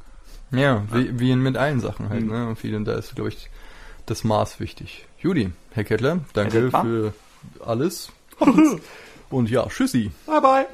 Ja, ja. Wie, wie mit allen Sachen halt. Mhm. Ne? Und vielen, da ist, glaube ich, das Maß wichtig. Judy, Herr Kettler, danke Herr für alles. Und ja, tschüssi. Bye, bye.